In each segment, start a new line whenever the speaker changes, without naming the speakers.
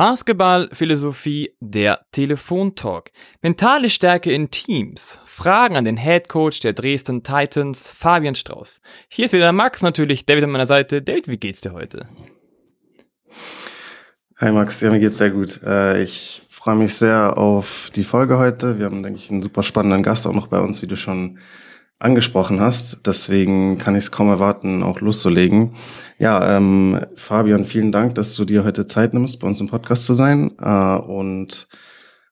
Basketballphilosophie, der Telefontalk. Mentale Stärke in Teams. Fragen an den Head Coach der Dresden Titans, Fabian Strauß. Hier ist wieder Max, natürlich David an meiner Seite. David, wie geht's dir heute?
Hi Max, ja, mir geht's sehr gut. Äh, ich freue mich sehr auf die Folge heute. Wir haben, denke ich, einen super spannenden Gast auch noch bei uns, wie du schon angesprochen hast. Deswegen kann ich es kaum erwarten, auch loszulegen. Ja, ähm, Fabian, vielen Dank, dass du dir heute Zeit nimmst, bei uns im Podcast zu sein. Äh, und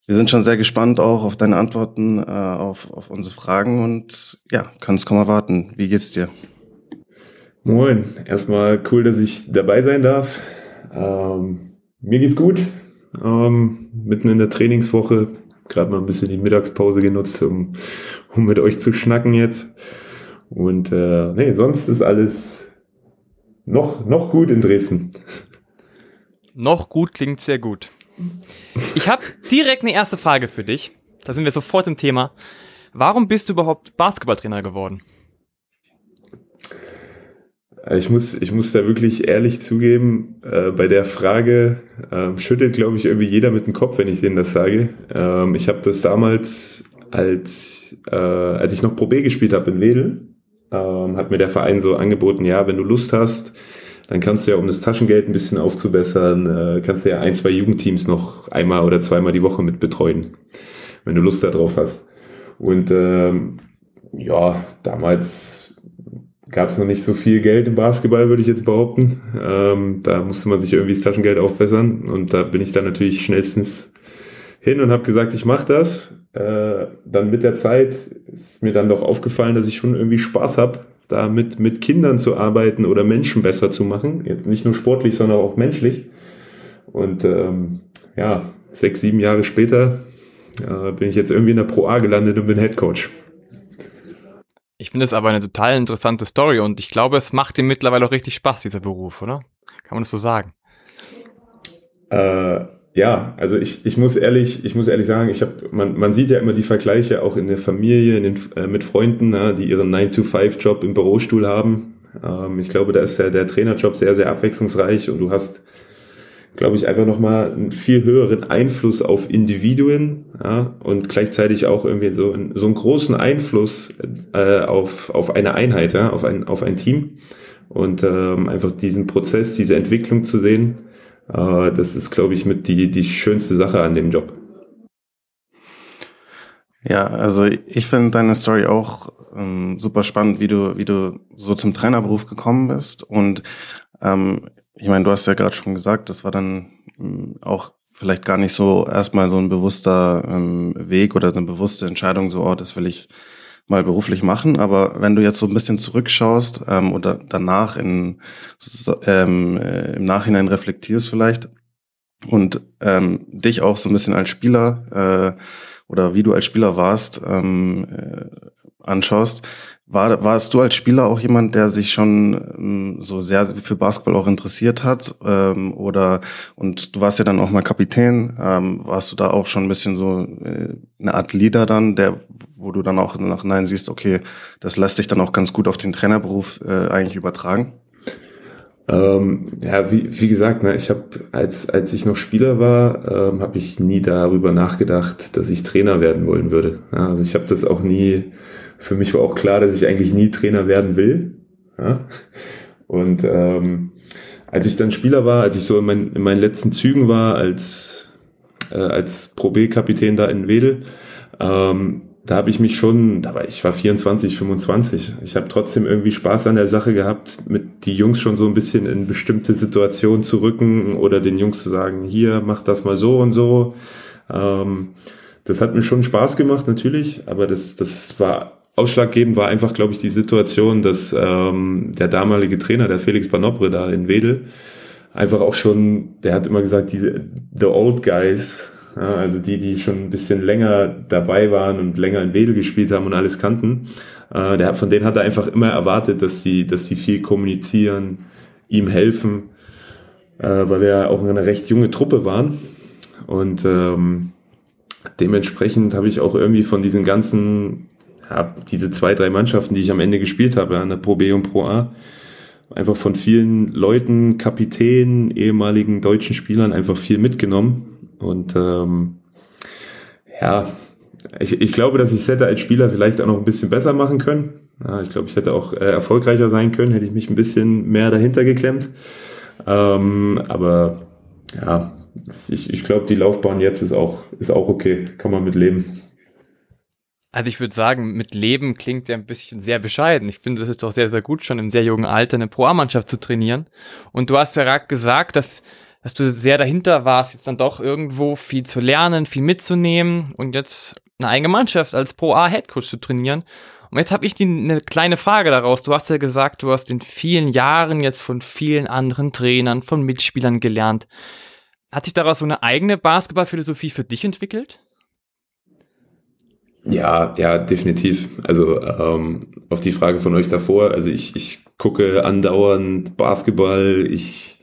wir sind schon sehr gespannt auch auf deine Antworten äh, auf, auf unsere Fragen und ja, können es kaum erwarten. Wie geht's dir?
Moin, erstmal cool, dass ich dabei sein darf. Ähm, mir geht's gut. Ähm, mitten in der Trainingswoche gerade mal ein bisschen die Mittagspause genutzt, um, um mit euch zu schnacken jetzt. Und äh, nee, sonst ist alles noch, noch gut in Dresden.
Noch gut klingt sehr gut. Ich habe direkt eine erste Frage für dich. Da sind wir sofort im Thema. Warum bist du überhaupt Basketballtrainer geworden?
Ich muss, ich muss da wirklich ehrlich zugeben, äh, bei der Frage äh, schüttelt, glaube ich, irgendwie jeder mit dem Kopf, wenn ich denen das sage. Ähm, ich habe das damals, als, äh, als ich noch Pro B gespielt habe in Wedel, ähm, hat mir der Verein so angeboten, ja, wenn du Lust hast, dann kannst du ja, um das Taschengeld ein bisschen aufzubessern, äh, kannst du ja ein, zwei Jugendteams noch einmal oder zweimal die Woche mit betreuen, wenn du Lust darauf hast. Und ähm, ja, damals gab es noch nicht so viel Geld im Basketball, würde ich jetzt behaupten. Ähm, da musste man sich irgendwie das Taschengeld aufbessern und da bin ich dann natürlich schnellstens hin und habe gesagt, ich mache das. Äh, dann mit der Zeit ist mir dann doch aufgefallen, dass ich schon irgendwie Spaß habe, da mit, mit Kindern zu arbeiten oder Menschen besser zu machen. Jetzt nicht nur sportlich, sondern auch menschlich. Und ähm, ja, sechs, sieben Jahre später äh, bin ich jetzt irgendwie in der Pro A gelandet und bin Head Coach.
Ich finde es aber eine total interessante Story und ich glaube, es macht dir mittlerweile auch richtig Spaß, dieser Beruf, oder? Kann man das so sagen?
Äh, ja, also ich, ich muss ehrlich, ich muss ehrlich sagen, ich habe, man, man sieht ja immer die Vergleiche auch in der Familie, in den, äh, mit Freunden, na, die ihren 9-to-5-Job im Bürostuhl haben. Ähm, ich glaube, da ist ja der Trainerjob sehr, sehr abwechslungsreich und du hast glaube ich, einfach nochmal einen viel höheren Einfluss auf Individuen ja, und gleichzeitig auch irgendwie so, so einen großen Einfluss äh, auf, auf eine Einheit, ja, auf, ein, auf ein Team. Und ähm, einfach diesen Prozess, diese Entwicklung zu sehen, äh, das ist, glaube ich, mit die, die schönste Sache an dem Job.
Ja, also ich finde deine Story auch ähm, super spannend, wie du, wie du so zum Trainerberuf gekommen bist. Und ähm, ich meine, du hast ja gerade schon gesagt, das war dann ähm, auch vielleicht gar nicht so erstmal so ein bewusster ähm, Weg oder eine bewusste Entscheidung, so, oh, das will ich mal beruflich machen. Aber wenn du jetzt so ein bisschen zurückschaust ähm, oder danach in, ähm, äh, im Nachhinein reflektierst vielleicht und ähm, dich auch so ein bisschen als Spieler äh, oder wie du als Spieler warst, ähm, äh, anschaust, war, warst du als Spieler auch jemand, der sich schon ähm, so sehr für Basketball auch interessiert hat? Ähm, oder und du warst ja dann auch mal Kapitän, ähm, warst du da auch schon ein bisschen so äh, eine Art Leader dann, der, wo du dann auch nach Nein siehst, okay, das lässt sich dann auch ganz gut auf den Trainerberuf äh, eigentlich übertragen?
Ähm, ja, wie, wie gesagt, ne, ich habe als als ich noch Spieler war, ähm, habe ich nie darüber nachgedacht, dass ich Trainer werden wollen würde. Ja, also ich habe das auch nie für mich war auch klar, dass ich eigentlich nie Trainer werden will. Ja? Und ähm, als ich dann Spieler war, als ich so in, mein, in meinen letzten Zügen war als, äh, als Pro B-Kapitän da in Wedel, ähm, da habe ich mich schon, da war ich war 24, 25. Ich habe trotzdem irgendwie Spaß an der Sache gehabt, mit die Jungs schon so ein bisschen in bestimmte Situationen zu rücken oder den Jungs zu sagen, hier mach das mal so und so. Ähm, das hat mir schon Spaß gemacht natürlich, aber das das war ausschlaggebend war einfach, glaube ich, die Situation, dass ähm, der damalige Trainer, der Felix Banobre da in Wedel, einfach auch schon, der hat immer gesagt, diese the old guys, ja, also die, die schon ein bisschen länger dabei waren und länger in Wedel gespielt haben und alles kannten, äh, der, von denen hat er einfach immer erwartet, dass sie, dass sie viel kommunizieren, ihm helfen, äh, weil wir ja auch eine recht junge Truppe waren. Und ähm, dementsprechend habe ich auch irgendwie von diesen ganzen ja, diese zwei, drei Mannschaften, die ich am Ende gespielt habe, an der Pro B und Pro A, einfach von vielen Leuten, Kapitänen, ehemaligen deutschen Spielern einfach viel mitgenommen. Und ähm, ja, ich, ich glaube, dass ich es hätte als Spieler vielleicht auch noch ein bisschen besser machen können. Ja, ich glaube, ich hätte auch äh, erfolgreicher sein können, hätte ich mich ein bisschen mehr dahinter geklemmt. Ähm, aber ja, ich, ich glaube, die Laufbahn jetzt ist auch, ist auch okay. Kann man mit leben.
Also ich würde sagen, mit Leben klingt ja ein bisschen sehr bescheiden. Ich finde, das ist doch sehr, sehr gut, schon im sehr jungen Alter eine Pro-A-Mannschaft zu trainieren. Und du hast ja gerade gesagt, dass, dass du sehr dahinter warst, jetzt dann doch irgendwo viel zu lernen, viel mitzunehmen und jetzt eine eigene Mannschaft als Pro-A-Headcoach zu trainieren. Und jetzt habe ich die, eine kleine Frage daraus. Du hast ja gesagt, du hast in vielen Jahren jetzt von vielen anderen Trainern, von Mitspielern gelernt. Hat sich daraus so eine eigene Basketballphilosophie für dich entwickelt?
Ja, ja, definitiv. Also ähm, auf die Frage von euch davor, also ich, ich gucke andauernd Basketball, ich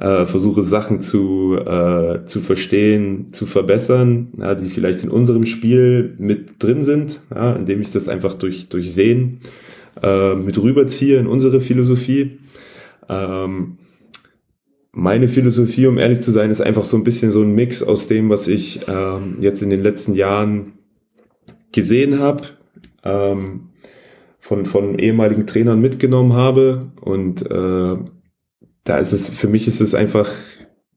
äh, versuche Sachen zu, äh, zu verstehen, zu verbessern, ja, die vielleicht in unserem Spiel mit drin sind, ja, indem ich das einfach durch, durch Sehen äh, mit rüberziehe in unsere Philosophie. Ähm, meine Philosophie, um ehrlich zu sein, ist einfach so ein bisschen so ein Mix aus dem, was ich ähm, jetzt in den letzten Jahren gesehen habe, ähm, von, von ehemaligen Trainern mitgenommen habe. Und äh, da ist es, für mich ist es einfach,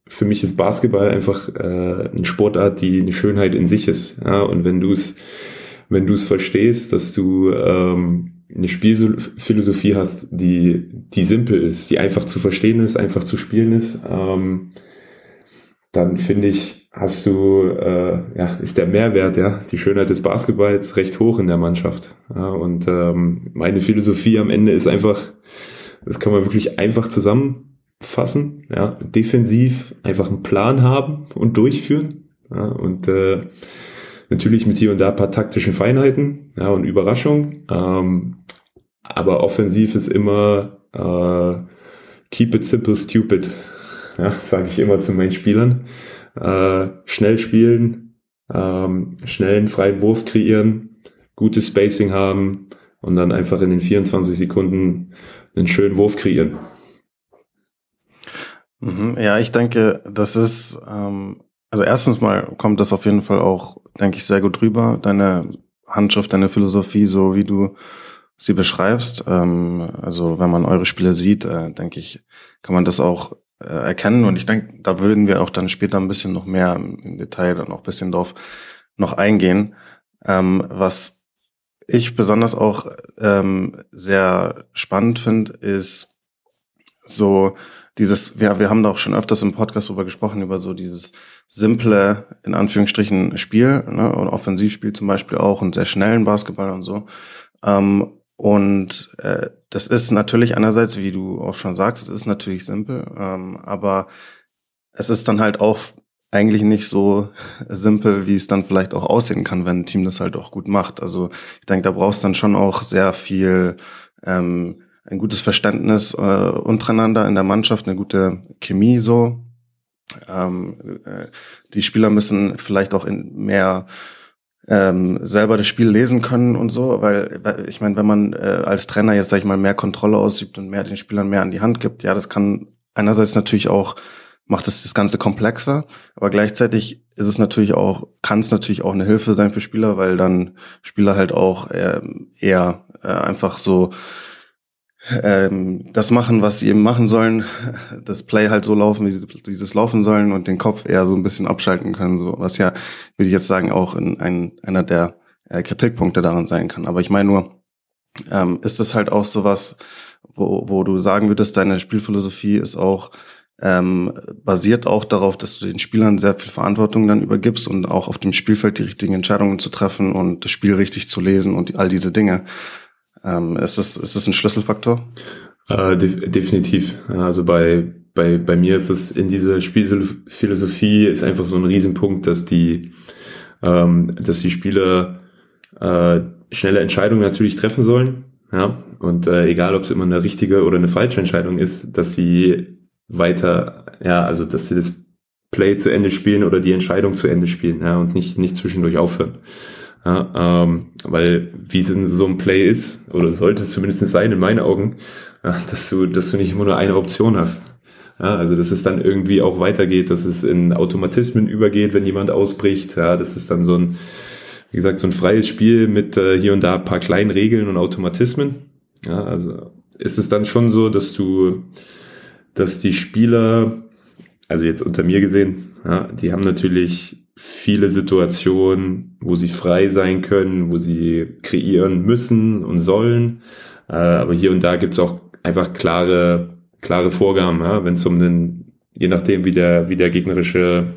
für mich ist Basketball einfach äh, eine Sportart, die eine Schönheit in sich ist. Ja? Und wenn du es, wenn du es verstehst, dass du ähm, eine Spielphilosophie hast, die, die simpel ist, die einfach zu verstehen ist, einfach zu spielen ist, ähm, dann finde ich, hast du, äh, ja, ist der Mehrwert, ja, die Schönheit des Basketballs recht hoch in der Mannschaft. Ja, und ähm, meine Philosophie am Ende ist einfach, das kann man wirklich einfach zusammenfassen, ja, defensiv einfach einen Plan haben und durchführen. Ja, und äh, natürlich mit hier und da paar taktischen Feinheiten ja, und Überraschungen. Ähm, aber offensiv ist immer äh, keep it simple, stupid ja, sage ich immer zu meinen Spielern. Äh, schnell spielen, ähm, schnell einen freien Wurf kreieren, gutes Spacing haben und dann einfach in den 24 Sekunden einen schönen Wurf kreieren.
Mhm, ja, ich denke, das ist, ähm, also erstens mal kommt das auf jeden Fall auch, denke ich, sehr gut rüber, deine Handschrift, deine Philosophie, so wie du sie beschreibst. Ähm, also wenn man eure Spiele sieht, äh, denke ich, kann man das auch äh, erkennen. Und ich denke, da würden wir auch dann später ein bisschen noch mehr im Detail dann auch ein bisschen drauf noch eingehen. Ähm, was ich besonders auch ähm, sehr spannend finde, ist so dieses, wir, wir haben da auch schon öfters im Podcast drüber gesprochen, über so dieses simple, in Anführungsstrichen, Spiel, ne, und Offensivspiel zum Beispiel auch und sehr schnellen Basketball und so. Ähm, und äh, das ist natürlich einerseits, wie du auch schon sagst, es ist natürlich simpel, ähm, aber es ist dann halt auch eigentlich nicht so simpel, wie es dann vielleicht auch aussehen kann, wenn ein Team das halt auch gut macht. Also ich denke, da brauchst dann schon auch sehr viel ähm, ein gutes Verständnis äh, untereinander in der Mannschaft, eine gute Chemie so. Ähm, äh, die Spieler müssen vielleicht auch in mehr ähm, selber das Spiel lesen können und so, weil, ich meine, wenn man äh, als Trainer jetzt sag ich mal mehr Kontrolle ausübt und mehr den Spielern mehr an die Hand gibt, ja, das kann einerseits natürlich auch macht es das Ganze komplexer, aber gleichzeitig ist es natürlich auch kann es natürlich auch eine Hilfe sein für Spieler, weil dann Spieler halt auch äh, eher äh, einfach so ähm, das machen, was sie eben machen sollen, das Play halt so laufen, wie sie, wie sie es laufen sollen und den Kopf eher so ein bisschen abschalten können, so was ja, würde ich jetzt sagen, auch in ein, einer der äh, Kritikpunkte daran sein kann. Aber ich meine nur, ähm, ist das halt auch sowas, wo, wo du sagen würdest, deine Spielphilosophie ist auch ähm, basiert auch darauf, dass du den Spielern sehr viel Verantwortung dann übergibst und auch auf dem Spielfeld die richtigen Entscheidungen zu treffen und das Spiel richtig zu lesen und all diese Dinge. Ähm, ist, das, ist das ein Schlüsselfaktor?
Äh, def definitiv. Also bei, bei, bei mir ist es in dieser Spielphilosophie ist einfach so ein Riesenpunkt, dass die, ähm, dass die Spieler äh, schnelle Entscheidungen natürlich treffen sollen. Ja, und äh, egal, ob es immer eine richtige oder eine falsche Entscheidung ist, dass sie weiter, ja, also dass sie das Play zu Ende spielen oder die Entscheidung zu Ende spielen, ja, und nicht nicht zwischendurch aufhören. Ja, ähm, weil wie es in so ein Play ist, oder sollte es zumindest sein in meinen Augen, ja, dass du, dass du nicht immer nur eine Option hast. Ja, also dass es dann irgendwie auch weitergeht, dass es in Automatismen übergeht, wenn jemand ausbricht. Ja, das ist dann so ein, wie gesagt, so ein freies Spiel mit äh, hier und da paar kleinen Regeln und Automatismen. Ja, also ist es dann schon so, dass du, dass die Spieler, also jetzt unter mir gesehen, ja, die haben natürlich viele Situationen, wo sie frei sein können, wo sie kreieren müssen und sollen. Äh, aber hier und da gibt's auch einfach klare, klare Vorgaben, ja, wenn es um den, je nachdem wie der, wie der gegnerische,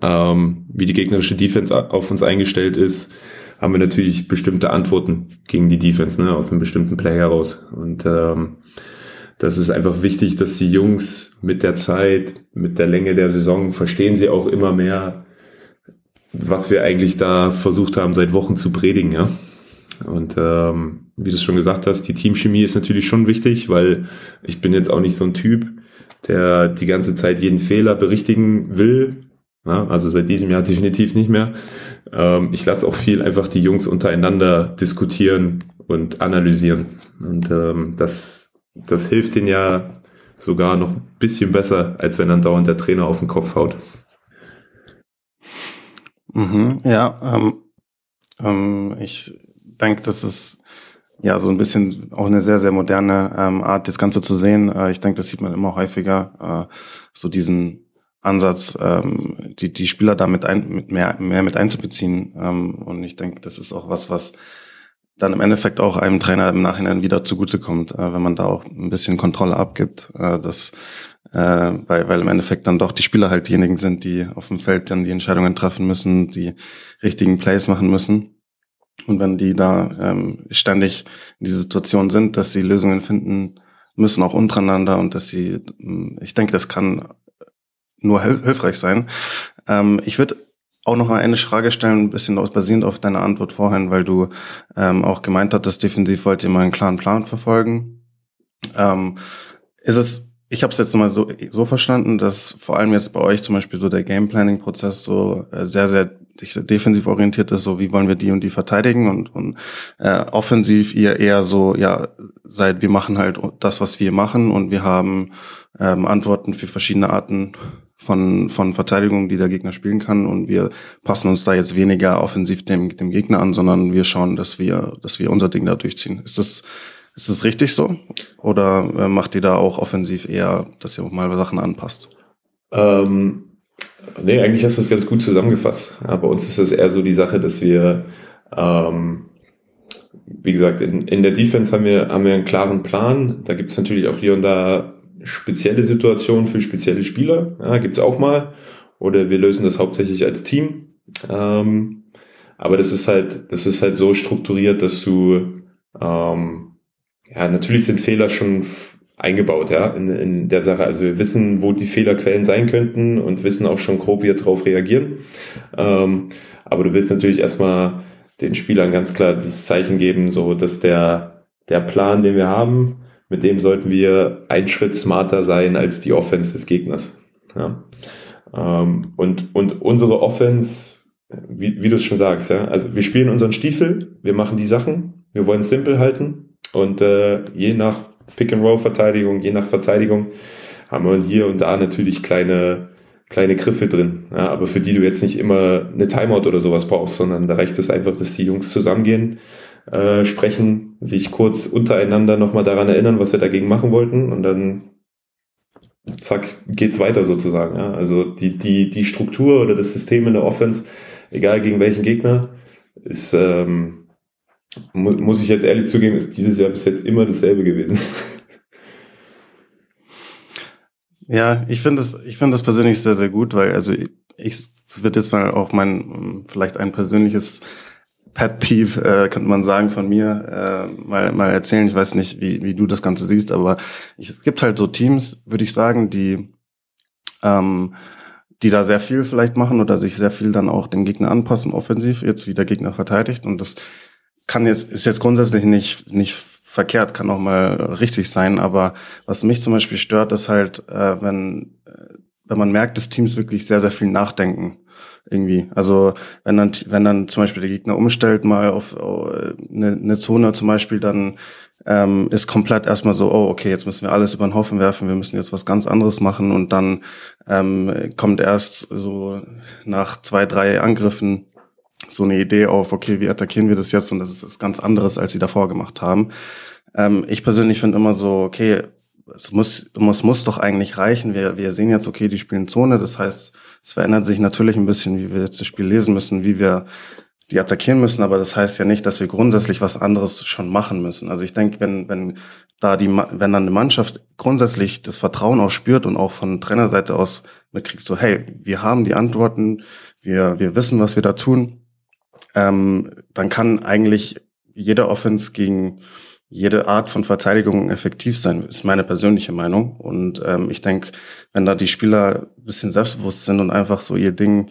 ähm, wie die gegnerische Defense auf uns eingestellt ist, haben wir natürlich bestimmte Antworten gegen die Defense, ne, aus einem bestimmten Play heraus. Und ähm, das ist einfach wichtig, dass die Jungs mit der Zeit, mit der Länge der Saison verstehen sie auch immer mehr, was wir eigentlich da versucht haben, seit Wochen zu predigen, ja. Und ähm, wie du es schon gesagt hast, die Teamchemie ist natürlich schon wichtig, weil ich bin jetzt auch nicht so ein Typ, der die ganze Zeit jeden Fehler berichtigen will. Ja, also seit diesem Jahr definitiv nicht mehr. Ähm, ich lasse auch viel einfach die Jungs untereinander diskutieren und analysieren. Und ähm, das, das hilft ihnen ja sogar noch ein bisschen besser, als wenn dann dauernd der Trainer auf den Kopf haut.
Mhm, ja, ähm, ähm, ich denke, das ist ja so ein bisschen auch eine sehr, sehr moderne ähm, Art, das Ganze zu sehen. Äh, ich denke, das sieht man immer häufiger, äh, so diesen Ansatz, ähm, die, die Spieler damit ein, mit mehr, mehr mit einzubeziehen. Ähm, und ich denke, das ist auch was, was dann im Endeffekt auch einem Trainer im Nachhinein wieder zugutekommt, äh, wenn man da auch ein bisschen Kontrolle abgibt, äh, dass, äh, weil, weil im Endeffekt dann doch die Spieler halt diejenigen sind, die auf dem Feld dann die Entscheidungen treffen müssen, die richtigen Plays machen müssen. Und wenn die da ähm, ständig in dieser Situation sind, dass sie Lösungen finden müssen, auch untereinander und dass sie, ich denke, das kann nur hilfreich sein. Ähm, ich würde auch noch eine Frage stellen, ein bisschen basierend auf deine Antwort vorhin, weil du ähm, auch gemeint hattest, defensiv wollt ihr mal einen klaren Plan verfolgen. Ähm, ist es, ich habe es jetzt mal so, so verstanden, dass vor allem jetzt bei euch zum Beispiel so der Game Planning Prozess so äh, sehr, sehr defensiv orientiert ist, so wie wollen wir die und die verteidigen und, und äh, offensiv ihr eher so, ja, seid, wir machen halt das, was wir machen und wir haben ähm, Antworten für verschiedene Arten von, von Verteidigung, die der Gegner spielen kann. Und wir passen uns da jetzt weniger offensiv dem, dem Gegner an, sondern wir schauen, dass wir, dass wir unser Ding da durchziehen. Ist das, ist das richtig so? Oder äh, macht ihr da auch offensiv eher, dass ihr auch mal Sachen anpasst?
Ähm, nee, eigentlich hast du das ganz gut zusammengefasst. Ja, bei uns ist es eher so die Sache, dass wir, ähm, wie gesagt, in, in der Defense haben wir, haben wir einen klaren Plan. Da gibt es natürlich auch hier und da spezielle Situationen für spezielle Spieler, ja, gibt es auch mal. Oder wir lösen das hauptsächlich als Team. Ähm, aber das ist halt, das ist halt so strukturiert, dass du ähm, ja natürlich sind Fehler schon eingebaut, ja, in, in der Sache. Also wir wissen, wo die Fehlerquellen sein könnten und wissen auch schon grob, wie wir darauf reagieren. Ähm, aber du willst natürlich erstmal den Spielern ganz klar das Zeichen geben, so dass der, der Plan, den wir haben, mit dem sollten wir einen Schritt smarter sein als die Offense des Gegners. Ja. Ähm, und, und unsere Offense, wie, wie du es schon sagst, ja, also wir spielen unseren Stiefel, wir machen die Sachen, wir wollen es simpel halten und äh, je nach Pick-and-Roll-Verteidigung, je nach Verteidigung haben wir hier und da natürlich kleine kleine Griffe drin, ja, aber für die du jetzt nicht immer eine Timeout oder sowas brauchst, sondern da reicht es einfach, dass die Jungs zusammengehen, äh, sprechen, sich kurz untereinander nochmal daran erinnern, was wir dagegen machen wollten und dann zack, geht's weiter sozusagen. Ja. Also die, die, die Struktur oder das System in der Offense, egal gegen welchen Gegner, ist, ähm, mu muss ich jetzt ehrlich zugeben, ist dieses Jahr bis jetzt immer dasselbe gewesen.
Ja, ich finde das, ich finde das persönlich sehr, sehr gut, weil also ich, ich wird jetzt auch mein, vielleicht ein persönliches Pet Peeve, äh, könnte man sagen, von mir äh, mal, mal erzählen. Ich weiß nicht, wie, wie du das Ganze siehst, aber ich, es gibt halt so Teams, würde ich sagen, die, ähm, die da sehr viel vielleicht machen oder sich sehr viel dann auch dem Gegner anpassen, offensiv, jetzt wie der Gegner verteidigt. Und das kann jetzt, ist jetzt grundsätzlich nicht, nicht verkehrt, kann auch mal richtig sein. Aber was mich zum Beispiel stört, ist halt, äh, wenn, äh, wenn man merkt, dass Teams wirklich sehr, sehr viel nachdenken irgendwie. Also wenn dann, wenn dann zum Beispiel der Gegner umstellt mal auf eine, eine Zone zum Beispiel, dann ähm, ist komplett erstmal so, oh, okay, jetzt müssen wir alles über den Haufen werfen, wir müssen jetzt was ganz anderes machen und dann ähm, kommt erst so nach zwei, drei Angriffen so eine Idee auf, okay, wie attackieren wir das jetzt und das ist was ganz anderes, als sie davor gemacht haben. Ähm, ich persönlich finde immer so, okay, es muss, muss, muss doch eigentlich reichen. Wir, wir sehen jetzt, okay, die spielen Zone, das heißt, es verändert sich natürlich ein bisschen, wie wir jetzt das Spiel lesen müssen, wie wir die attackieren müssen, aber das heißt ja nicht, dass wir grundsätzlich was anderes schon machen müssen. Also ich denke, wenn, wenn da die, wenn dann eine Mannschaft grundsätzlich das Vertrauen auch spürt und auch von Trainerseite aus mitkriegt, so, hey, wir haben die Antworten, wir, wir wissen, was wir da tun, ähm, dann kann eigentlich jeder Offense gegen jede Art von Verteidigung effektiv sein, ist meine persönliche Meinung. Und ähm, ich denke, wenn da die Spieler ein bisschen selbstbewusst sind und einfach so ihr Ding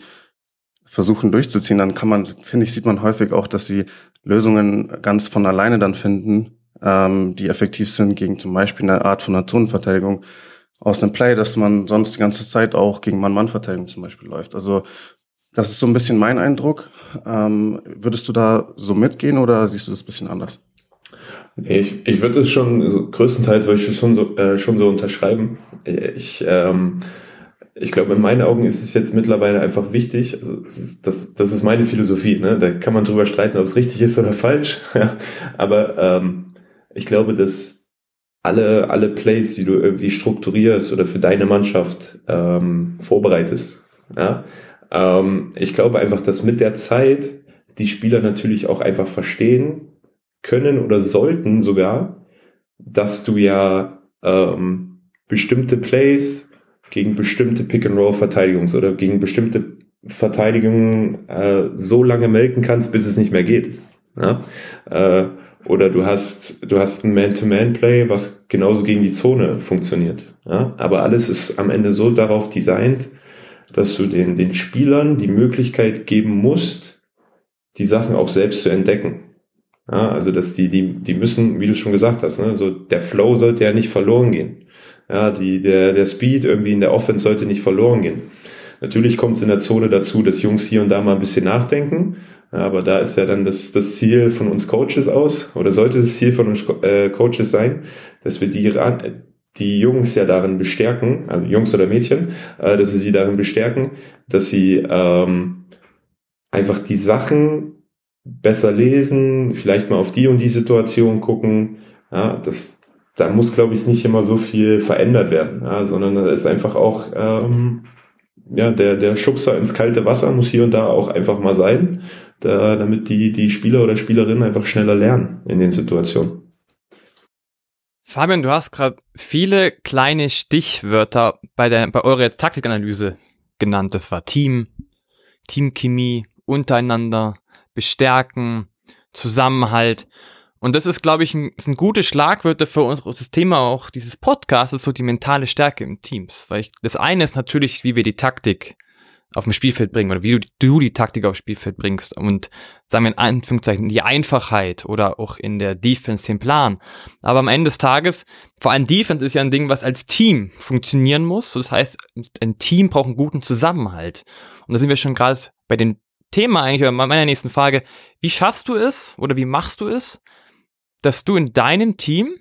versuchen durchzuziehen, dann kann man, finde ich, sieht man häufig auch, dass sie Lösungen ganz von alleine dann finden, ähm, die effektiv sind gegen zum Beispiel eine Art von einer Zonenverteidigung aus einem Play, dass man sonst die ganze Zeit auch gegen Mann-Mann-Verteidigung zum Beispiel läuft. Also das ist so ein bisschen mein Eindruck. Ähm, würdest du da so mitgehen oder siehst du das ein bisschen anders?
Ich, ich würde es schon größtenteils würde ich schon so, äh, schon so unterschreiben. Ich, ähm, ich glaube, in meinen Augen ist es jetzt mittlerweile einfach wichtig, also das, das ist meine Philosophie, ne? da kann man drüber streiten, ob es richtig ist oder falsch, aber ähm, ich glaube, dass alle, alle Plays, die du irgendwie strukturierst oder für deine Mannschaft ähm, vorbereitest, ja, ähm, ich glaube einfach, dass mit der Zeit die Spieler natürlich auch einfach verstehen, können oder sollten sogar, dass du ja ähm, bestimmte Plays gegen bestimmte Pick-and-Roll-Verteidigungs- oder gegen bestimmte Verteidigungen äh, so lange melken kannst, bis es nicht mehr geht. Ja? Äh, oder du hast, du hast ein Man-to-Man-Play, was genauso gegen die Zone funktioniert. Ja? Aber alles ist am Ende so darauf designt, dass du den, den Spielern die Möglichkeit geben musst, die Sachen auch selbst zu entdecken. Ja, also dass die, die, die müssen, wie du schon gesagt hast, ne, so der Flow sollte ja nicht verloren gehen. Ja, die, der, der Speed irgendwie in der Offense sollte nicht verloren gehen. Natürlich kommt es in der Zone dazu, dass Jungs hier und da mal ein bisschen nachdenken. Aber da ist ja dann das, das Ziel von uns Coaches aus, oder sollte das Ziel von uns äh, Coaches sein, dass wir die, die Jungs ja darin bestärken, also Jungs oder Mädchen, äh, dass wir sie darin bestärken, dass sie ähm, einfach die Sachen besser lesen, vielleicht mal auf die und die Situation gucken. Ja, das, da muss, glaube ich, nicht immer so viel verändert werden, ja, sondern da ist einfach auch ähm, ja, der, der Schubser ins kalte Wasser muss hier und da auch einfach mal sein, da, damit die, die Spieler oder Spielerinnen einfach schneller lernen in den Situationen.
Fabian, du hast gerade viele kleine Stichwörter bei, der, bei eurer Taktikanalyse genannt. Das war Team, Teamchemie, untereinander, bestärken, Zusammenhalt. Und das ist, glaube ich, ein, sind gute Schlagwörter für uns, das Thema auch dieses Podcasts, so die mentale Stärke im Teams. Weil ich, das eine ist natürlich, wie wir die Taktik auf dem Spielfeld bringen oder wie du, du die Taktik aufs Spielfeld bringst und sagen wir in Anführungszeichen die Einfachheit oder auch in der Defense den Plan. Aber am Ende des Tages, vor allem Defense ist ja ein Ding, was als Team funktionieren muss. Das heißt, ein Team braucht einen guten Zusammenhalt. Und da sind wir schon gerade bei den Thema eigentlich, oder meiner nächsten Frage, wie schaffst du es oder wie machst du es, dass du in deinem Team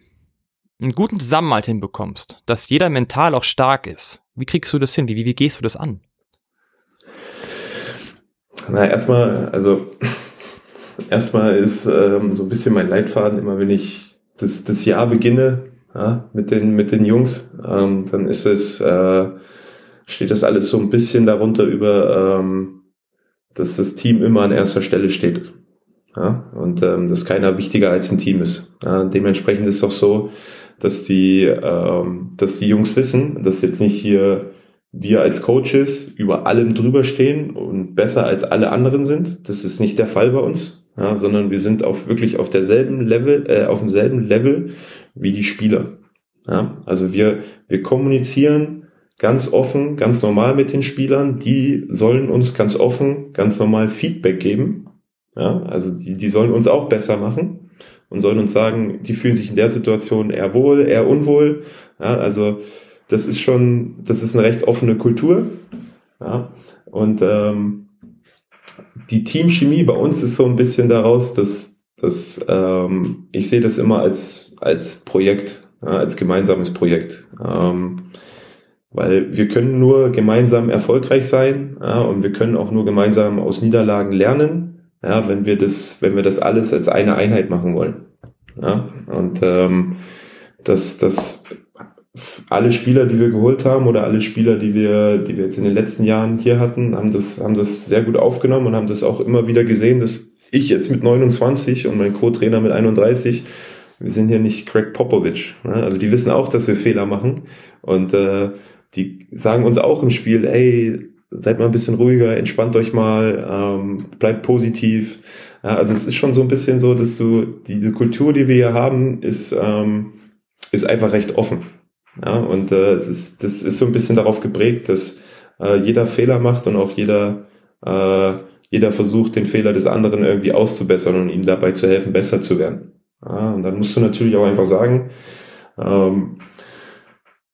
einen guten Zusammenhalt hinbekommst, dass jeder mental auch stark ist? Wie kriegst du das hin? Wie, wie, wie gehst du das an?
Na, erstmal, also erstmal ist ähm, so ein bisschen mein Leitfaden, immer wenn ich das, das Jahr beginne ja, mit, den, mit den Jungs, ähm, dann ist es, äh, steht das alles so ein bisschen darunter über ähm, dass das Team immer an erster Stelle steht. Ja, und ähm, dass keiner wichtiger als ein Team ist. Ja, dementsprechend ist es auch so, dass die, ähm, dass die Jungs wissen, dass jetzt nicht hier wir als Coaches über allem drüber stehen und besser als alle anderen sind. Das ist nicht der Fall bei uns, ja, sondern wir sind auf wirklich auf derselben Level, äh, auf demselben Level wie die Spieler. Ja, also wir wir kommunizieren ganz offen, ganz normal mit den Spielern. Die sollen uns ganz offen, ganz normal Feedback geben. Ja, also die, die sollen uns auch besser machen und sollen uns sagen, die fühlen sich in der Situation eher wohl, eher unwohl. Ja, also das ist schon, das ist eine recht offene Kultur. Ja? Und ähm, die Teamchemie bei uns ist so ein bisschen daraus, dass, dass ähm, ich sehe das immer als, als Projekt, ja, als gemeinsames Projekt. Ähm, weil wir können nur gemeinsam erfolgreich sein ja, und wir können auch nur gemeinsam aus Niederlagen lernen, ja, wenn wir das, wenn wir das alles als eine Einheit machen wollen. Ja, und ähm, das, das alle Spieler, die wir geholt haben oder alle Spieler, die wir, die wir jetzt in den letzten Jahren hier hatten, haben das, haben das sehr gut aufgenommen und haben das auch immer wieder gesehen, dass ich jetzt mit 29 und mein Co-Trainer mit 31, wir sind hier nicht Craig Popovich. Ne? Also die wissen auch, dass wir Fehler machen und äh, die sagen uns auch im Spiel, ey, seid mal ein bisschen ruhiger, entspannt euch mal, ähm, bleibt positiv. Ja, also es ist schon so ein bisschen so, dass du diese Kultur, die wir hier haben, ist ähm, ist einfach recht offen. Ja, und äh, es ist, das ist so ein bisschen darauf geprägt, dass äh, jeder Fehler macht und auch jeder, äh, jeder versucht, den Fehler des anderen irgendwie auszubessern und ihm dabei zu helfen, besser zu werden. Ja, und dann musst du natürlich auch einfach sagen, ähm,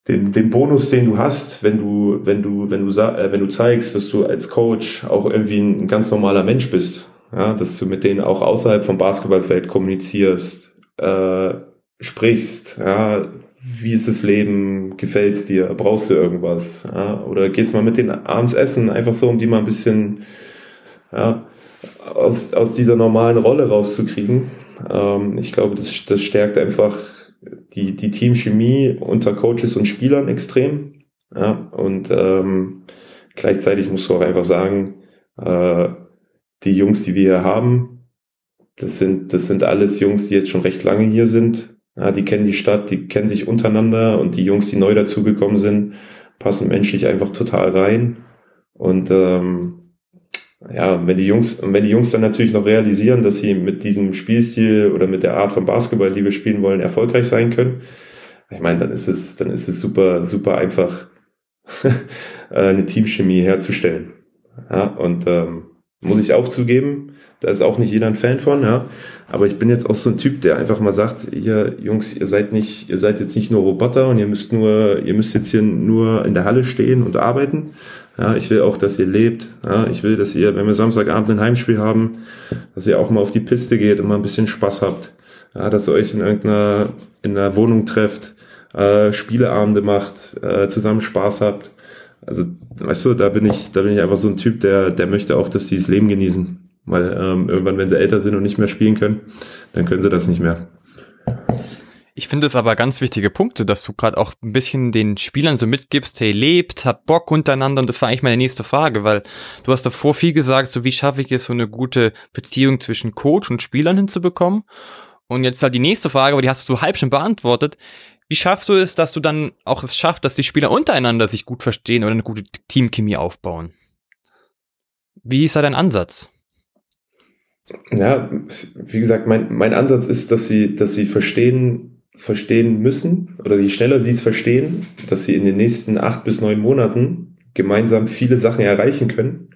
den, den Bonus, den du hast, wenn du, wenn du, wenn du, äh, wenn du zeigst, dass du als Coach auch irgendwie ein ganz normaler Mensch bist, ja, dass du mit denen auch außerhalb vom Basketballfeld kommunizierst, äh, sprichst, ja, wie ist das Leben, gefällt's dir, brauchst du irgendwas, ja, oder gehst mal mit denen abends essen, einfach so, um die mal ein bisschen, ja, aus, aus dieser normalen Rolle rauszukriegen. Ähm, ich glaube, das, das stärkt einfach die, die Teamchemie unter Coaches und Spielern extrem. Ja, und ähm, gleichzeitig musst du auch einfach sagen, äh, die Jungs, die wir hier haben, das sind, das sind alles Jungs, die jetzt schon recht lange hier sind. Ja, die kennen die Stadt, die kennen sich untereinander und die Jungs, die neu dazugekommen sind, passen menschlich einfach total rein. Und ähm, ja, wenn die Jungs, wenn die Jungs dann natürlich noch realisieren, dass sie mit diesem Spielstil oder mit der Art von Basketball, die wir spielen wollen, erfolgreich sein können, ich meine, dann ist es, dann ist es super, super einfach, eine Teamchemie herzustellen. Ja, und ähm, muss ich auch zugeben, da ist auch nicht jeder ein Fan von, ja. Aber ich bin jetzt auch so ein Typ, der einfach mal sagt, ihr Jungs, ihr seid nicht, ihr seid jetzt nicht nur Roboter und ihr müsst nur, ihr müsst jetzt hier nur in der Halle stehen und arbeiten. Ja, ich will auch, dass ihr lebt. Ja, ich will, dass ihr, wenn wir Samstagabend ein Heimspiel haben, dass ihr auch mal auf die Piste geht und mal ein bisschen Spaß habt. Ja, dass ihr euch in irgendeiner, in einer Wohnung trefft, äh, Spieleabende macht, äh, zusammen Spaß habt. Also, weißt du, da bin ich, da bin ich einfach so ein Typ, der, der möchte auch, dass sie das Leben genießen. Weil ähm, irgendwann, wenn sie älter sind und nicht mehr spielen können, dann können sie das nicht mehr.
Ich finde es aber ganz wichtige Punkte, dass du gerade auch ein bisschen den Spielern so mitgibst, hey, lebt, habt Bock untereinander und das war eigentlich meine nächste Frage, weil du hast davor viel gesagt, so wie schaffe ich es, so eine gute Beziehung zwischen Coach und Spielern hinzubekommen. Und jetzt halt die nächste Frage, aber die hast du so halb schon beantwortet. Wie schaffst du es, dass du dann auch es schaffst, dass die Spieler untereinander sich gut verstehen oder eine gute Teamchemie aufbauen? Wie ist da dein Ansatz?
Ja, wie gesagt, mein, mein Ansatz ist, dass sie, dass sie verstehen, verstehen müssen oder je schneller sie es verstehen, dass sie in den nächsten acht bis neun Monaten gemeinsam viele Sachen erreichen können.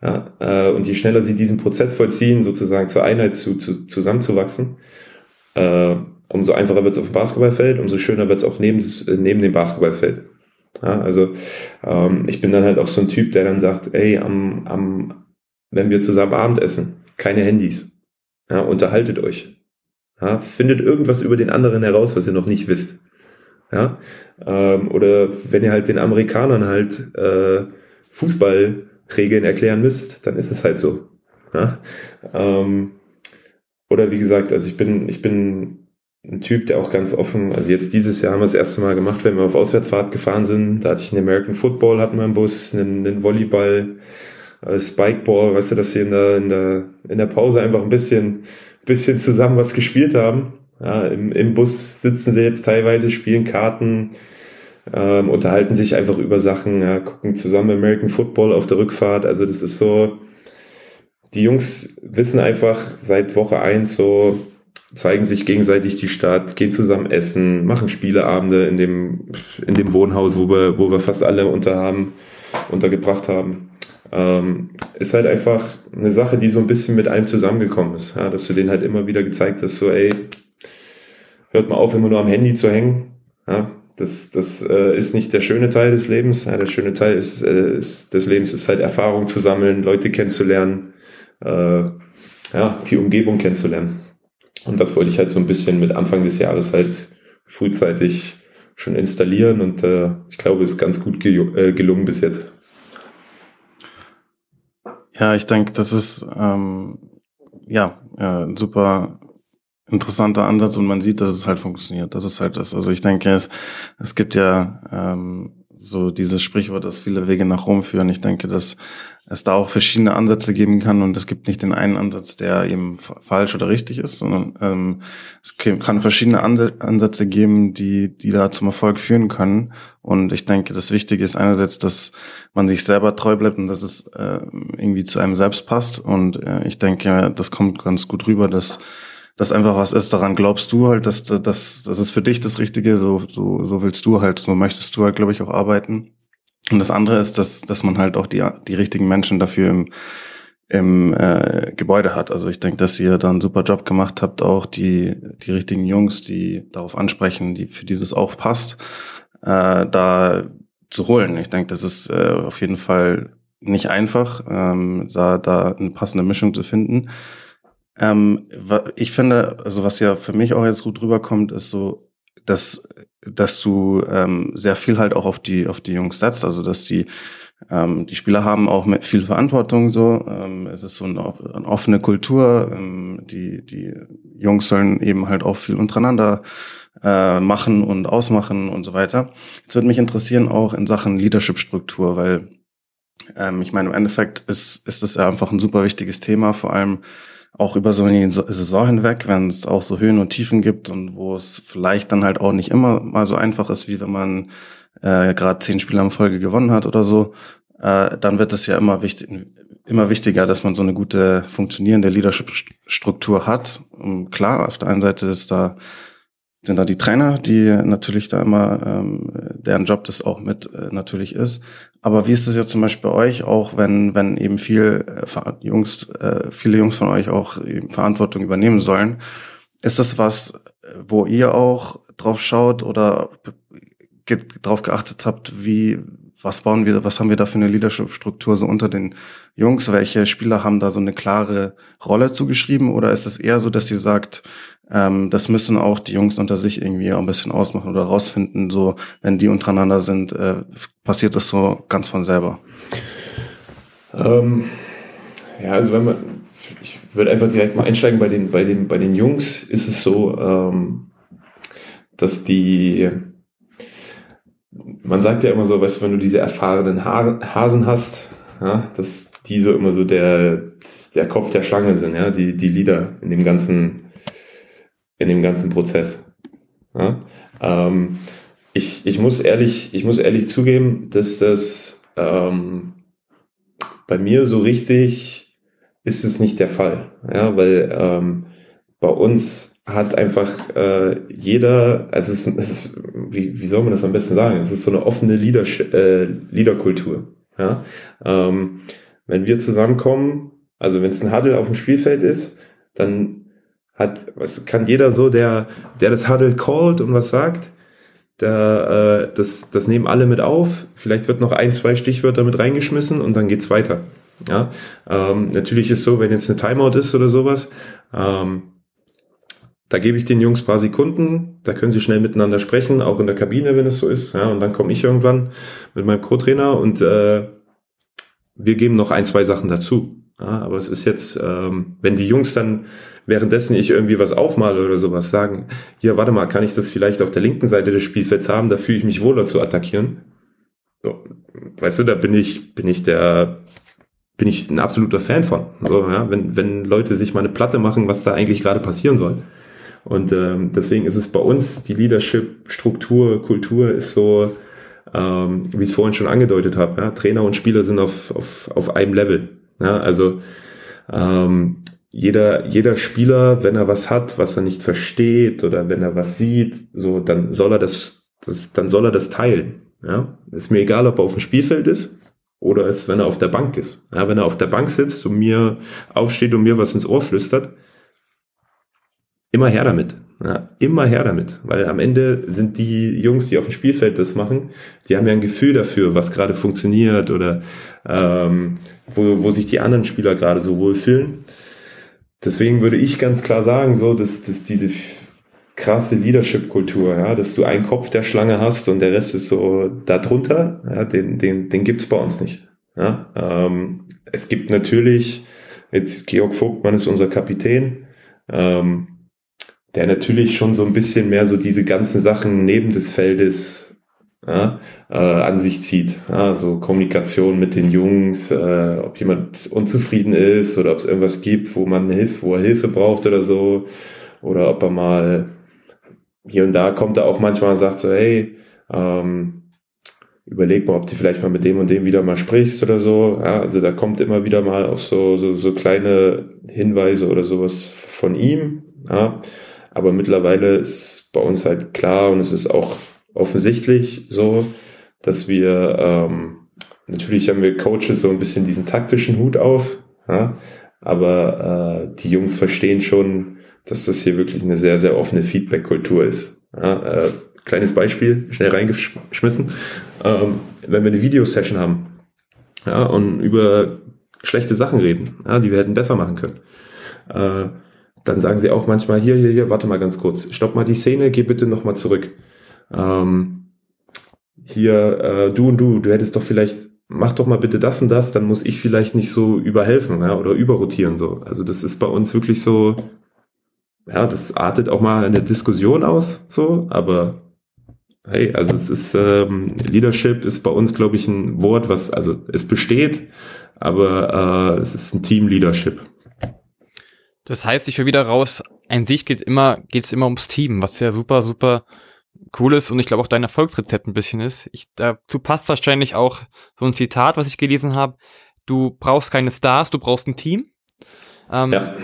Ja, äh, und je schneller sie diesen Prozess vollziehen, sozusagen zur Einheit zu, zu, zusammenzuwachsen, äh, umso einfacher wird es auf dem Basketballfeld, umso schöner wird es auch neben, neben dem Basketballfeld. Ja, also ähm, ich bin dann halt auch so ein Typ, der dann sagt, ey, am, am, wenn wir zusammen Abendessen, keine Handys. Ja, unterhaltet euch. Ja, findet irgendwas über den anderen heraus, was ihr noch nicht wisst. Ja, ähm, oder wenn ihr halt den Amerikanern halt äh, Fußballregeln erklären müsst, dann ist es halt so. Ja? Ähm, oder wie gesagt, also ich bin, ich bin ein Typ, der auch ganz offen, also jetzt dieses Jahr haben wir das erste Mal gemacht, wenn wir auf Auswärtsfahrt gefahren sind, da hatte ich einen American Football, hatten wir im Bus, einen, einen Volleyball, äh, Spikeball, weißt du, dass sie in der, in der, in der Pause einfach ein bisschen, bisschen zusammen was gespielt haben. Ja, im, Im Bus sitzen sie jetzt teilweise, spielen Karten, ähm, unterhalten sich einfach über Sachen, ja, gucken zusammen American Football auf der Rückfahrt. Also das ist so, die Jungs wissen einfach seit Woche eins so, zeigen sich gegenseitig die Stadt, gehen zusammen essen, machen Spieleabende in dem, in dem Wohnhaus, wo wir, wo wir fast alle unter haben, untergebracht haben. Ähm, ist halt einfach eine Sache, die so ein bisschen mit einem zusammengekommen ist. Ja, dass du denen halt immer wieder gezeigt hast, so, ey, hört mal auf, immer nur am Handy zu hängen. Ja, das, das äh, ist nicht der schöne Teil des Lebens. Ja, der schöne Teil ist, äh, ist, des Lebens ist halt Erfahrung zu sammeln, Leute kennenzulernen, äh, ja, die Umgebung kennenzulernen. Und das wollte ich halt so ein bisschen mit Anfang des Jahres halt frühzeitig schon installieren und äh, ich glaube, es ist ganz gut ge äh, gelungen bis jetzt.
Ja, ich denke, das ist ähm, ja äh, super interessanter Ansatz und man sieht, dass es halt funktioniert. Das ist halt das. Also ich denke, es, es gibt ja ähm, so dieses Sprichwort, dass viele Wege nach Rom führen. Ich denke, dass es da auch verschiedene Ansätze geben kann und es gibt nicht den einen Ansatz, der eben falsch oder richtig ist, sondern ähm, es kann verschiedene Ansätze geben, die, die da zum Erfolg führen können. Und ich denke, das Wichtige ist einerseits, dass man sich selber treu bleibt und dass es äh, irgendwie zu einem selbst passt. Und äh, ich denke, das kommt ganz gut rüber, dass das einfach was ist, daran glaubst du halt, dass, dass, das ist für dich das Richtige, so, so, so willst du halt, so möchtest du halt, glaube ich, auch arbeiten. Und das andere ist, dass, dass man halt auch die, die richtigen Menschen dafür im, im äh, Gebäude hat. Also ich denke, dass ihr da einen super Job gemacht habt, auch die, die richtigen Jungs, die darauf ansprechen, die für dieses auch passt, äh, da zu holen. Ich denke, das ist äh, auf jeden Fall nicht einfach, ähm, da, da eine passende Mischung zu finden. Ähm, ich finde, also was ja für mich auch jetzt gut rüberkommt, ist so, dass, dass du ähm, sehr viel halt auch auf die, auf die Jungs setzt, also dass die, ähm, die Spieler haben auch viel Verantwortung so. Ähm, es ist so eine, eine offene Kultur. Ähm, die, die Jungs sollen eben halt auch viel untereinander äh, machen und ausmachen und so weiter. Jetzt würde mich interessieren auch in Sachen Leadership-Struktur, weil ähm, ich meine, im Endeffekt ist, ist das einfach ein super wichtiges Thema, vor allem auch über so eine Saison hinweg, wenn es auch so Höhen und Tiefen gibt und wo es vielleicht dann halt auch nicht immer mal so einfach ist, wie wenn man äh, gerade zehn Spiele in Folge gewonnen hat oder so, äh, dann wird es ja immer wichtig, immer wichtiger, dass man so eine gute funktionierende Leadership-Struktur hat. Und klar, auf der einen Seite ist da sind da die Trainer, die natürlich da immer, ähm, deren Job das auch mit äh, natürlich ist. Aber wie ist es jetzt zum Beispiel bei euch, auch wenn, wenn eben viel äh, Jungs, äh, viele Jungs von euch auch eben Verantwortung übernehmen sollen? Ist das was, wo ihr auch drauf schaut oder drauf geachtet habt, wie, was bauen wir, was haben wir da für eine Leadership-Struktur so unter den Jungs? Welche Spieler haben da so eine klare Rolle zugeschrieben? Oder ist es eher so, dass ihr sagt, ähm, das müssen auch die Jungs unter sich irgendwie auch ein bisschen ausmachen oder rausfinden. So, wenn die untereinander sind, äh, passiert das so ganz von selber.
Ähm, ja, also wenn man, ich würde einfach direkt mal einsteigen bei den, bei den, bei den Jungs ist es so, ähm, dass die, man sagt ja immer so, weißt du, wenn du diese erfahrenen Hasen hast, ja, dass die so immer so der, der Kopf der Schlange sind, ja, die, die Leader in dem ganzen, in dem ganzen Prozess. Ja? Ähm, ich, ich, muss ehrlich, ich muss ehrlich zugeben, dass das ähm, bei mir so richtig ist es nicht der Fall. Ja, weil ähm, bei uns hat einfach äh, jeder, also es ist, es ist, wie, wie soll man das am besten sagen? Es ist so eine offene Leader, äh, Leaderkultur. Ja? Ähm, wenn wir zusammenkommen, also wenn es ein Huddle auf dem Spielfeld ist, dann hat, was kann jeder so, der, der das Huddle callt und was sagt, der, äh, das, das nehmen alle mit auf. Vielleicht wird noch ein, zwei Stichwörter mit reingeschmissen und dann geht's weiter. Ja, ähm, natürlich ist so, wenn jetzt eine Timeout ist oder sowas, ähm, da gebe ich den Jungs paar Sekunden, da können sie schnell miteinander sprechen, auch in der Kabine, wenn es so ist. Ja, und dann komme ich irgendwann mit meinem Co-Trainer und äh, wir geben noch ein, zwei Sachen dazu. Ja, aber es ist jetzt, ähm, wenn die Jungs dann währenddessen ich irgendwie was aufmale oder sowas sagen, hier, warte mal, kann ich das vielleicht auf der linken Seite des Spielfelds haben, da fühle ich mich wohler zu attackieren. So, weißt du, da bin ich, bin ich der, bin ich ein absoluter Fan von. So, ja, wenn, wenn Leute sich mal eine Platte machen, was da eigentlich gerade passieren soll. Und ähm, deswegen ist es bei uns, die Leadership-Struktur, Kultur ist so, ähm, wie ich es vorhin schon angedeutet habe, ja, Trainer und Spieler sind auf, auf, auf einem Level. Ja, also ähm, jeder, jeder Spieler, wenn er was hat, was er nicht versteht oder wenn er was sieht, so, dann soll er das, das dann soll er das teilen. Ja, ist mir egal, ob er auf dem Spielfeld ist oder ist, wenn er auf der Bank ist. Ja, wenn er auf der Bank sitzt und mir aufsteht und mir was ins Ohr flüstert, immer her damit. Ja, immer her damit, weil am Ende sind die Jungs, die auf dem Spielfeld das machen, die haben ja ein Gefühl dafür, was gerade funktioniert oder ähm, wo, wo sich die anderen Spieler gerade so wohlfühlen. Deswegen würde ich ganz klar sagen, so, dass, dass diese krasse Leadership-Kultur, ja, dass du einen Kopf der Schlange hast und der Rest ist so darunter, ja, den, den, den gibt's bei uns nicht. Ja, ähm, es gibt natürlich, jetzt Georg Vogtmann ist unser Kapitän, ähm, der natürlich schon so ein bisschen mehr so diese ganzen Sachen neben des Feldes ja, äh, an sich zieht. Ja, so Kommunikation mit den Jungs, äh, ob jemand unzufrieden ist oder ob es irgendwas gibt, wo man Hilfe, wo er Hilfe braucht oder so. Oder ob er mal hier und da kommt er auch manchmal und sagt so, hey, ähm, überleg mal, ob du vielleicht mal mit dem und dem wieder mal sprichst oder so. Ja, also da kommt immer wieder mal auch so, so, so kleine Hinweise oder sowas von ihm. Ja. Aber mittlerweile ist bei uns halt klar und es ist auch offensichtlich so, dass wir ähm, natürlich haben wir Coaches so ein bisschen diesen taktischen Hut auf, ja, aber äh, die Jungs verstehen schon, dass das hier wirklich eine sehr, sehr offene Feedback-Kultur ist. Ja, äh, kleines Beispiel, schnell reingeschmissen. Ähm, wenn wir eine Videosession haben ja, und über schlechte Sachen reden, ja, die wir hätten besser machen können, äh, dann sagen sie auch manchmal, hier, hier, hier, warte mal ganz kurz, stopp mal die Szene, geh bitte nochmal zurück. Ähm, hier, äh, du und du, du hättest doch vielleicht, mach doch mal bitte das und das, dann muss ich vielleicht nicht so überhelfen ja, oder überrotieren. so. Also das ist bei uns wirklich so, ja, das artet auch mal eine Diskussion aus, so, aber hey, also es ist, ähm, Leadership ist bei uns, glaube ich, ein Wort, was, also es besteht, aber äh, es ist ein Team-Leadership.
Das heißt, ich höre wieder raus, ein Sieg geht immer, geht es immer ums Team, was ja super, super cool ist und ich glaube auch dein Erfolgsrezept ein bisschen ist. Ich, dazu passt wahrscheinlich auch so ein Zitat, was ich gelesen habe. Du brauchst keine Stars, du brauchst ein Team. Ähm, ja.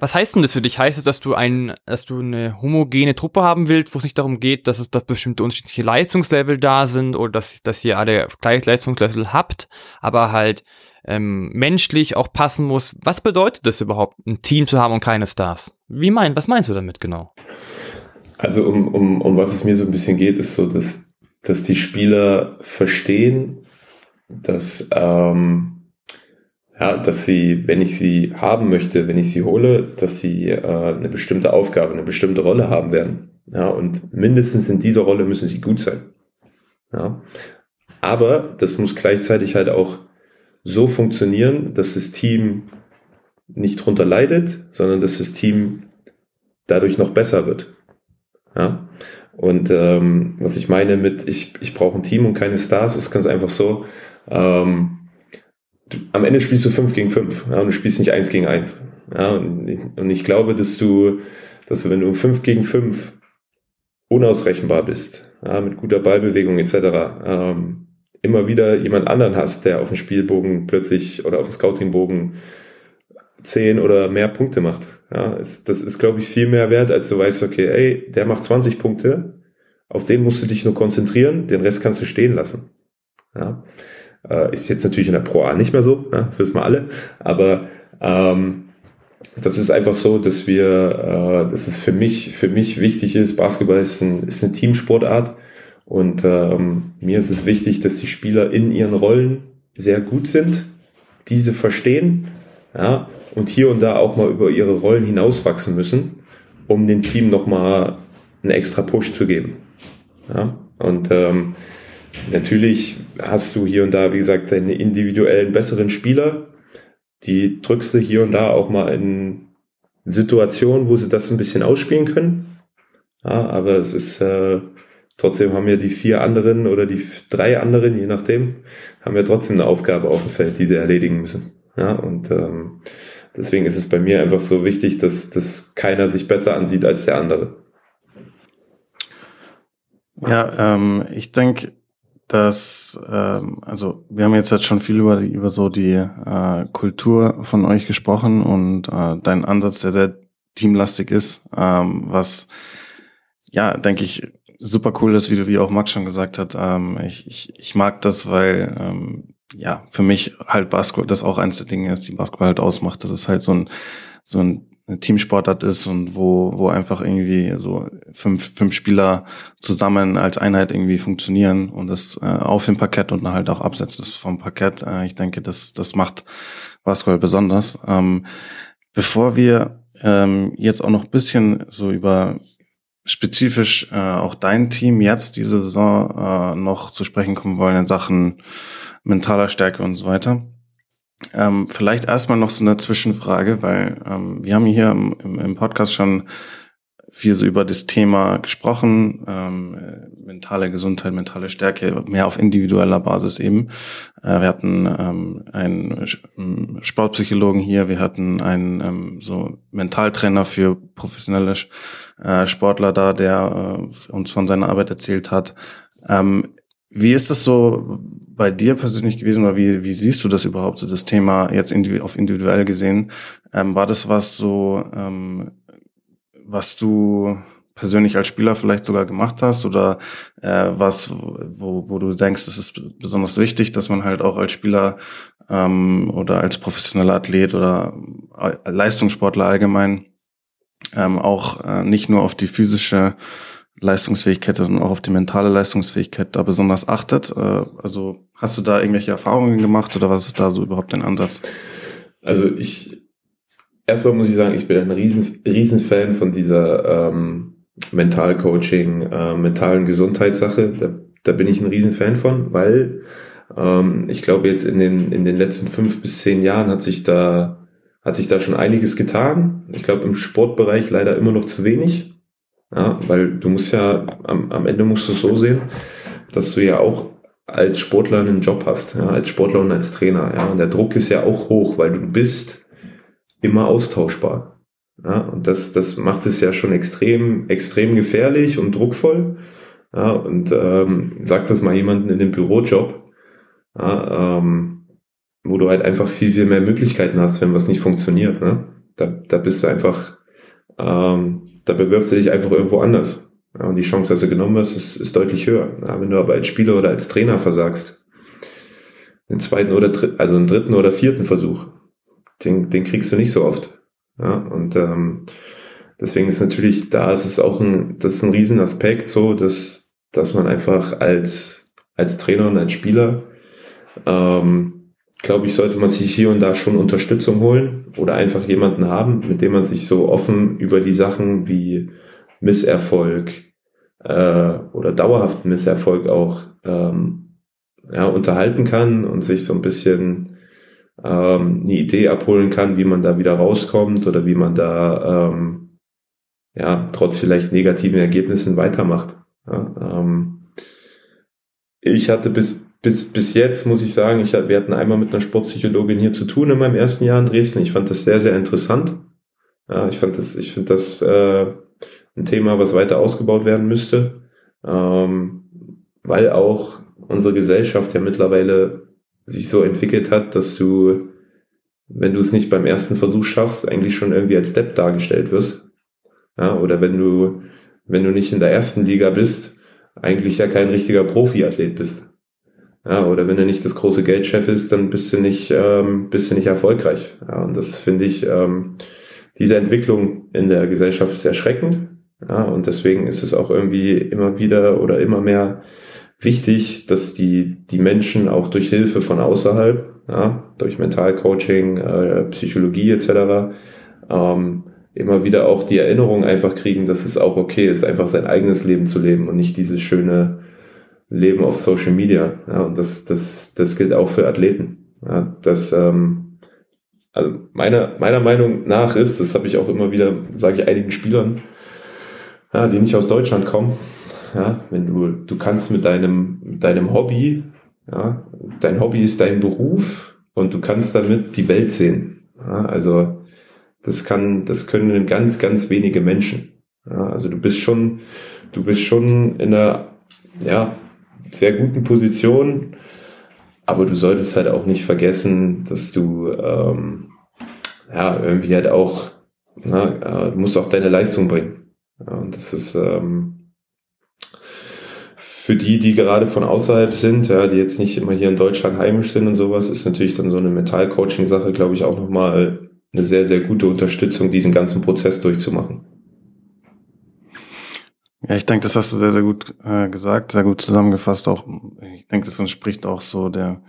Was heißt denn das für dich? Heißt es, dass du ein, dass du eine homogene Truppe haben willst, wo es nicht darum geht, dass es dass bestimmte unterschiedliche Leistungslevel da sind oder dass, dass ihr alle gleich Leistungslevel habt, aber halt ähm, menschlich auch passen muss. Was bedeutet das überhaupt, ein Team zu haben und keine Stars? Wie mein, was meinst du damit genau?
Also um, um, um was es mir so ein bisschen geht, ist so, dass, dass die Spieler verstehen, dass, ähm, ja, dass sie, wenn ich sie haben möchte, wenn ich sie hole, dass sie äh, eine bestimmte Aufgabe, eine bestimmte Rolle haben werden. Ja, und mindestens in dieser Rolle müssen sie gut sein. Ja. Aber das muss gleichzeitig halt auch so funktionieren, dass das Team nicht drunter leidet, sondern dass das Team dadurch noch besser wird. Ja? Und ähm, was ich meine mit, ich, ich brauche ein Team und keine Stars, ist ganz einfach so, ähm, du, am Ende spielst du 5 gegen 5 ja, und du spielst nicht 1 gegen 1. Ja, und, ich, und ich glaube, dass du, dass du, wenn du 5 gegen 5 unausrechenbar bist, ja, mit guter Ballbewegung etc., ähm, immer wieder jemand anderen hast, der auf dem Spielbogen plötzlich oder auf dem Scoutingbogen zehn oder mehr Punkte macht. Ja, das ist, glaube ich, viel mehr wert, als du weißt, okay, ey, der macht 20 Punkte, auf den musst du dich nur konzentrieren, den Rest kannst du stehen lassen. Ja, äh, ist jetzt natürlich in der Pro A nicht mehr so, ja, das wissen wir alle, aber ähm, das ist einfach so, dass wir, äh, dass es für mich, für mich wichtig ist, Basketball ist, ein, ist eine Teamsportart. Und ähm, mir ist es wichtig, dass die Spieler in ihren Rollen sehr gut sind, diese verstehen, ja, und hier und da auch mal über ihre Rollen hinauswachsen müssen, um dem Team nochmal einen extra Push zu geben. Ja, und ähm, natürlich hast du hier und da, wie gesagt, deine individuellen besseren Spieler, die drückst du hier und da auch mal in Situationen, wo sie das ein bisschen ausspielen können. Ja, aber es ist äh, Trotzdem haben ja die vier anderen oder die drei anderen, je nachdem, haben ja trotzdem eine Aufgabe auf dem Feld, die sie erledigen müssen. Ja, und ähm, deswegen ist es bei mir einfach so wichtig, dass, dass keiner sich besser ansieht als der andere.
Ja, ähm, ich denke, dass, ähm, also wir haben jetzt halt schon viel über, über so die äh, Kultur von euch gesprochen und äh, dein Ansatz, der sehr teamlastig ist, ähm, was ja, denke ich, super cool ist, wie du, wie auch Max schon gesagt hat. Ähm, ich, ich, ich mag das, weil ähm, ja für mich halt Basketball das auch eins der Dinge ist, die Basketball halt ausmacht. Das ist halt so ein so ein eine Teamsportart ist und wo, wo einfach irgendwie so fünf, fünf Spieler zusammen als Einheit irgendwie funktionieren und das äh, auf dem Parkett und halt auch abseits vom Parkett. Äh, ich denke, das, das macht Basketball besonders. Ähm, bevor wir ähm, jetzt auch noch bisschen so über spezifisch äh, auch dein Team jetzt diese Saison äh, noch zu sprechen kommen wollen in Sachen mentaler Stärke und so weiter. Ähm, vielleicht erstmal noch so eine Zwischenfrage, weil ähm, wir haben hier im, im, Podcast schon viel so über das Thema gesprochen, ähm, mentale Gesundheit, mentale Stärke, mehr auf individueller Basis eben. Äh, wir hatten ähm, einen Sportpsychologen hier, wir hatten einen ähm, so Mentaltrainer für professionelle äh, Sportler da, der äh, uns von seiner Arbeit erzählt hat. Ähm, wie ist das so bei dir persönlich gewesen oder wie, wie siehst du das überhaupt, so das Thema jetzt individu auf individuell gesehen? Ähm, war das was so, ähm, was du persönlich als Spieler vielleicht sogar gemacht hast oder äh, was, wo, wo du denkst, es ist besonders wichtig, dass man halt auch als Spieler ähm, oder als professioneller Athlet oder äh, Leistungssportler allgemein ähm, auch äh, nicht nur auf die physische Leistungsfähigkeit, sondern auch auf die mentale Leistungsfähigkeit da besonders achtet. Äh, also hast du da irgendwelche Erfahrungen gemacht oder was ist da so überhaupt dein Ansatz?
Also ich, erstmal muss ich sagen, ich bin ein riesen, riesen Fan von dieser ähm, Mentalcoaching, äh, mentalen Gesundheitssache. Da, da bin ich ein riesen Fan von, weil ähm, ich glaube jetzt in den, in den letzten fünf bis zehn Jahren hat sich da, hat sich da schon einiges getan. Ich glaube im Sportbereich leider immer noch zu wenig. Ja, weil du musst ja, am, am Ende musst du es so sehen, dass du ja auch als Sportler einen Job hast, ja, als Sportler und als Trainer. Ja, und der Druck ist ja auch hoch, weil du bist immer austauschbar. Ja, und das, das macht es ja schon extrem, extrem gefährlich und druckvoll. Ja, und ähm, sag das mal jemanden in dem Bürojob, ja, ähm, wo du halt einfach viel, viel mehr Möglichkeiten hast, wenn was nicht funktioniert. Ne? Da, da bist du einfach, ähm, da bewirbst du dich einfach irgendwo anders. Ja, und die Chance, dass du genommen wirst, ist, ist deutlich höher. Ja, wenn du aber als Spieler oder als Trainer versagst, den zweiten oder dritten, also einen dritten oder vierten Versuch, den, den kriegst du nicht so oft. Ja, und ähm, deswegen ist natürlich, da ist es auch ein, das ist ein Riesenaspekt so, dass, dass man einfach als, als Trainer und als Spieler ähm, glaube ich, sollte man sich hier und da schon Unterstützung holen oder einfach jemanden haben, mit dem man sich so offen über die Sachen wie Misserfolg äh, oder dauerhaften Misserfolg auch ähm, ja, unterhalten kann und sich so ein bisschen ähm, eine Idee abholen kann, wie man da wieder rauskommt oder wie man da ähm, ja trotz vielleicht negativen Ergebnissen weitermacht. Ja, ähm, ich hatte bis bis, bis jetzt muss ich sagen, ich, wir hatten einmal mit einer Sportpsychologin hier zu tun in meinem ersten Jahr in Dresden. Ich fand das sehr, sehr interessant. Ja, ich fand das, ich finde das äh, ein Thema, was weiter ausgebaut werden müsste, ähm, weil auch unsere Gesellschaft ja mittlerweile sich so entwickelt hat, dass du, wenn du es nicht beim ersten Versuch schaffst, eigentlich schon irgendwie als Step dargestellt wirst. Ja, oder wenn du, wenn du nicht in der ersten Liga bist, eigentlich ja kein richtiger Profiathlet bist. Ja, oder wenn du nicht das große Geldchef ist, dann bist du nicht, ähm, bist du nicht erfolgreich. Ja, und das finde ich, ähm, diese Entwicklung in der Gesellschaft ist erschreckend. Ja, und deswegen ist es auch irgendwie immer wieder oder immer mehr wichtig, dass die, die Menschen auch durch Hilfe von außerhalb, ja, durch Mentalcoaching, äh, Psychologie etc., ähm, immer wieder auch die Erinnerung einfach kriegen, dass es auch okay ist, einfach sein eigenes Leben zu leben und nicht dieses schöne Leben auf Social Media. Ja, und das, das, das gilt auch für Athleten. Ja, das, ähm, also meiner, meiner Meinung nach ist, das habe ich auch immer wieder, sage ich einigen Spielern, ja, die nicht aus Deutschland kommen, ja, wenn du, du kannst mit deinem, mit deinem Hobby, ja, dein Hobby ist dein Beruf und du kannst damit die Welt sehen. Ja, also das kann, das können ganz, ganz wenige Menschen. Ja, also du bist schon, du bist schon in einer, ja, sehr guten Position. Aber du solltest halt auch nicht vergessen, dass du ähm, ja irgendwie halt auch, na, äh, du musst auch deine Leistung bringen. Ja, und das ist ähm, für die, die gerade von außerhalb sind, ja, die jetzt nicht immer hier in Deutschland heimisch sind und sowas, ist natürlich dann so eine Mental-Coaching-Sache, glaube ich, auch nochmal eine sehr, sehr gute Unterstützung, diesen ganzen Prozess durchzumachen.
Ja, ich denke, das hast du sehr, sehr gut äh, gesagt, sehr gut zusammengefasst. Auch, ich denke, das entspricht auch so der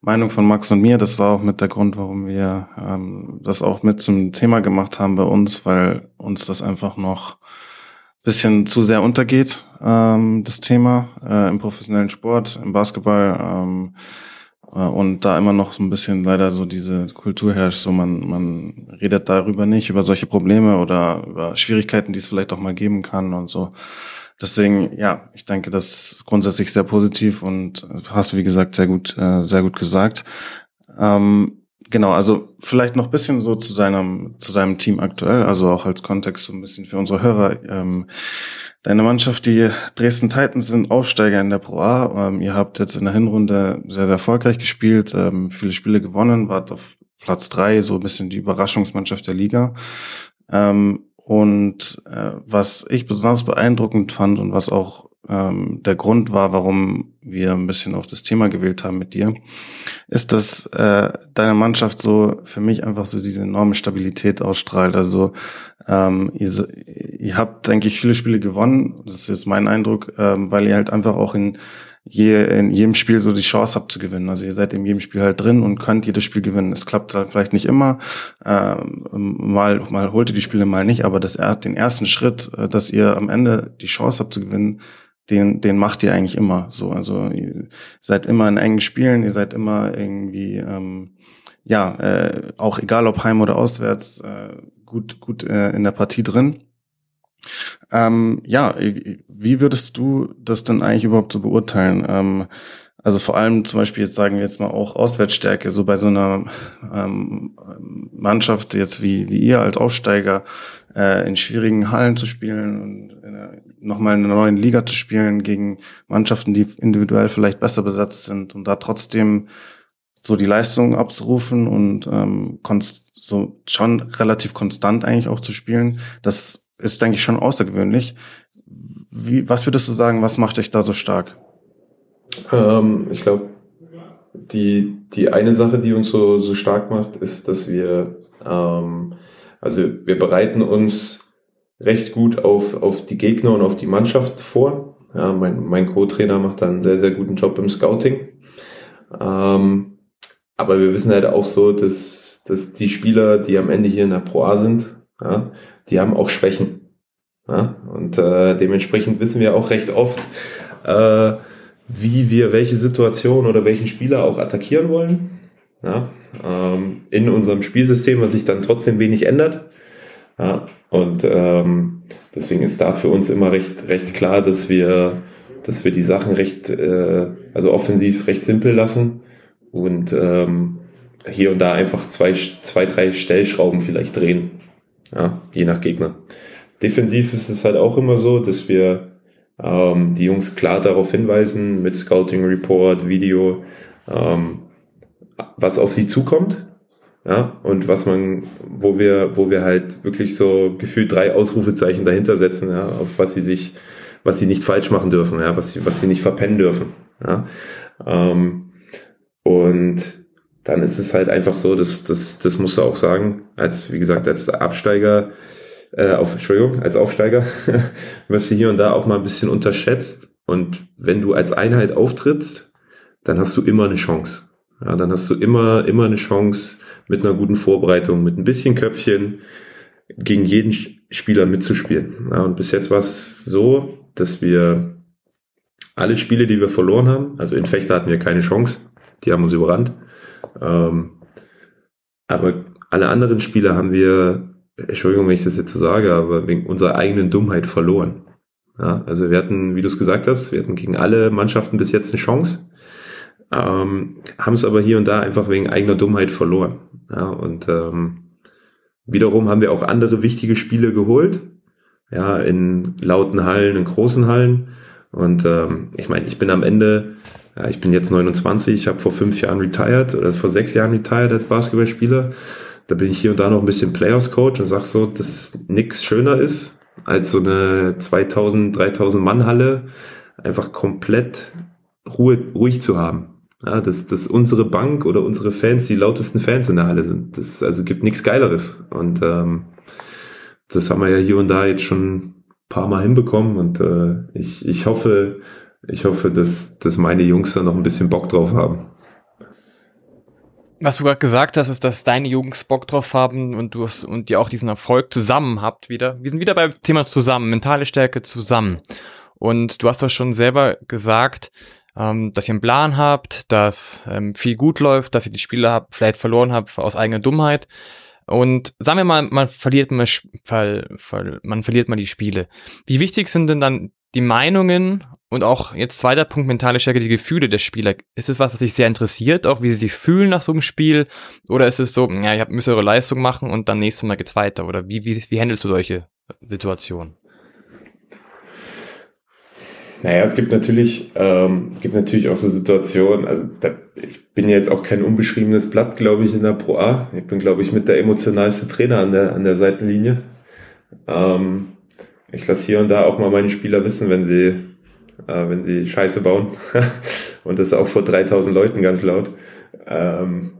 Meinung von Max und mir. Das war auch mit der Grund, warum wir ähm, das auch mit zum Thema gemacht haben bei uns, weil uns das einfach noch bisschen zu sehr untergeht, ähm, das Thema äh, im professionellen Sport, im Basketball. Ähm, äh, und da immer noch so ein bisschen leider so diese Kultur herrscht, so man, man redet darüber nicht, über solche Probleme oder über Schwierigkeiten, die es vielleicht auch mal geben kann und so. Deswegen, ja, ich denke, das ist grundsätzlich sehr positiv und hast wie gesagt, sehr gut, äh, sehr gut gesagt. Ähm, genau, also vielleicht noch bisschen so zu deinem, zu deinem Team aktuell, also auch als Kontext so ein bisschen für unsere Hörer. Ähm, Deine Mannschaft, die Dresden Titans, sind Aufsteiger in der Pro A. Ähm, ihr habt jetzt in der Hinrunde sehr, sehr erfolgreich gespielt, ähm, viele Spiele gewonnen, wart auf Platz drei, so ein bisschen die Überraschungsmannschaft der Liga. Ähm, und äh, was ich besonders beeindruckend fand und was auch ähm, der Grund war, warum wir ein bisschen auf das Thema gewählt haben mit dir, ist, dass äh, deine Mannschaft so für mich einfach so diese enorme Stabilität ausstrahlt. Also ähm, ihr, ihr habt, denke ich, viele Spiele gewonnen. Das ist jetzt mein Eindruck, ähm, weil ihr halt einfach auch in, je, in jedem Spiel so die Chance habt zu gewinnen. Also ihr seid in jedem Spiel halt drin und könnt jedes Spiel gewinnen. Es klappt halt vielleicht nicht immer. Ähm, mal, mal holt ihr die Spiele, mal nicht. Aber das, den ersten Schritt, äh, dass ihr am Ende die Chance habt zu gewinnen, den, den macht ihr eigentlich immer so. Also ihr seid immer in engen Spielen, ihr seid immer irgendwie, ähm, ja, äh, auch egal ob heim oder auswärts, äh, gut, gut äh, in der Partie drin. Ähm, ja, wie würdest du das denn eigentlich überhaupt so beurteilen? Ähm, also vor allem zum Beispiel jetzt sagen wir jetzt mal auch Auswärtsstärke, so bei so einer ähm, Mannschaft jetzt wie, wie ihr als Aufsteiger äh, in schwierigen Hallen zu spielen und nochmal in einer neuen Liga zu spielen gegen Mannschaften, die individuell vielleicht besser besetzt sind und da trotzdem so die Leistung abzurufen und ähm, so schon relativ konstant eigentlich auch zu spielen, das ist, denke ich, schon außergewöhnlich. Wie, was würdest du sagen, was macht dich da so stark?
Ähm, ich glaube, die, die eine Sache, die uns so, so stark macht, ist, dass wir, ähm, also wir bereiten uns recht gut auf, auf die Gegner und auf die Mannschaft vor. Ja, mein, mein Co-Trainer macht da einen sehr, sehr guten Job im Scouting. Ähm, aber wir wissen halt auch so, dass, dass die Spieler, die am Ende hier in der Pro A sind, ja, die haben auch Schwächen. Ja, und äh, dementsprechend wissen wir auch recht oft, äh, wie wir welche Situation oder welchen Spieler auch attackieren wollen. Ja, ähm, in unserem Spielsystem, was sich dann trotzdem wenig ändert. Ja, und ähm, deswegen ist da für uns immer recht, recht klar, dass wir, dass wir die Sachen recht, äh, also offensiv recht simpel lassen und ähm, hier und da einfach zwei, zwei, drei Stellschrauben vielleicht drehen. Ja, je nach Gegner. Defensiv ist es halt auch immer so, dass wir ähm, die Jungs klar darauf hinweisen mit Scouting Report, Video, ähm, was auf sie zukommt. Ja, und was man, wo wir, wo wir halt wirklich so gefühlt drei Ausrufezeichen dahinter setzen, ja, auf was sie sich, was sie nicht falsch machen dürfen, ja, was sie, was sie nicht verpennen dürfen. Ja. Ähm, und dann ist es halt einfach so, dass das, das musst du auch sagen, als, wie gesagt, als Absteiger, äh, auf, Entschuldigung, als Aufsteiger, wirst du hier und da auch mal ein bisschen unterschätzt. Und wenn du als Einheit auftrittst, dann hast du immer eine Chance. Ja, dann hast du immer, immer eine Chance mit einer guten Vorbereitung, mit ein bisschen Köpfchen gegen jeden Spieler mitzuspielen. Ja, und bis jetzt war es so, dass wir alle Spiele, die wir verloren haben, also in Fechter hatten wir keine Chance, die haben uns überrannt. Ähm, aber alle anderen Spiele haben wir, Entschuldigung, wenn ich das jetzt so sage, aber wegen unserer eigenen Dummheit verloren. Ja, also wir hatten, wie du es gesagt hast, wir hatten gegen alle Mannschaften bis jetzt eine Chance ähm, haben es aber hier und da einfach wegen eigener Dummheit verloren. Ja, und ähm, wiederum haben wir auch andere wichtige Spiele geholt, ja, in lauten Hallen, in großen Hallen. Und ähm, ich meine, ich bin am Ende, ja, ich bin jetzt 29, ich habe vor fünf Jahren retired oder vor sechs Jahren retired als Basketballspieler. Da bin ich hier und da noch ein bisschen Players Coach und sag so, dass nichts schöner ist als so eine 2000, 3000 Mann Halle einfach komplett Ruhe, ruhig zu haben. Ja, dass, dass unsere Bank oder unsere Fans die lautesten Fans in der Halle sind. Das also gibt nichts Geileres. Und ähm, das haben wir ja hier und da jetzt schon ein paar Mal hinbekommen. Und äh, ich, ich hoffe, ich hoffe, dass, dass meine Jungs da noch ein bisschen Bock drauf haben.
Was du gerade gesagt hast, ist, dass deine Jungs Bock drauf haben und du hast, und ihr auch diesen Erfolg zusammen habt wieder. Wir sind wieder beim Thema zusammen, mentale Stärke zusammen. Und du hast doch schon selber gesagt, ähm, dass ihr einen Plan habt, dass ähm, viel gut läuft, dass ihr die Spiele habt, vielleicht verloren habt aus eigener Dummheit. Und sagen wir mal, man verliert mal, man verliert mal die Spiele. Wie wichtig sind denn dann die Meinungen und auch jetzt zweiter Punkt, mentale Stärke, die Gefühle der Spieler. Ist es was, was dich sehr interessiert, auch wie sie sich fühlen nach so einem Spiel? Oder ist es so, ja, ihr müsst eure Leistung machen und dann nächstes Mal geht's weiter? Oder wie, wie, wie handelst du solche Situationen?
Naja, es gibt natürlich, ähm, gibt natürlich auch so Situationen, also da, ich bin ja jetzt auch kein unbeschriebenes Blatt, glaube ich, in der Pro A. Ich bin, glaube ich, mit der emotionalste Trainer an der, an der Seitenlinie. Ähm, ich lasse hier und da auch mal meine Spieler wissen, wenn sie, äh, wenn sie Scheiße bauen. und das auch vor 3000 Leuten ganz laut. Ähm,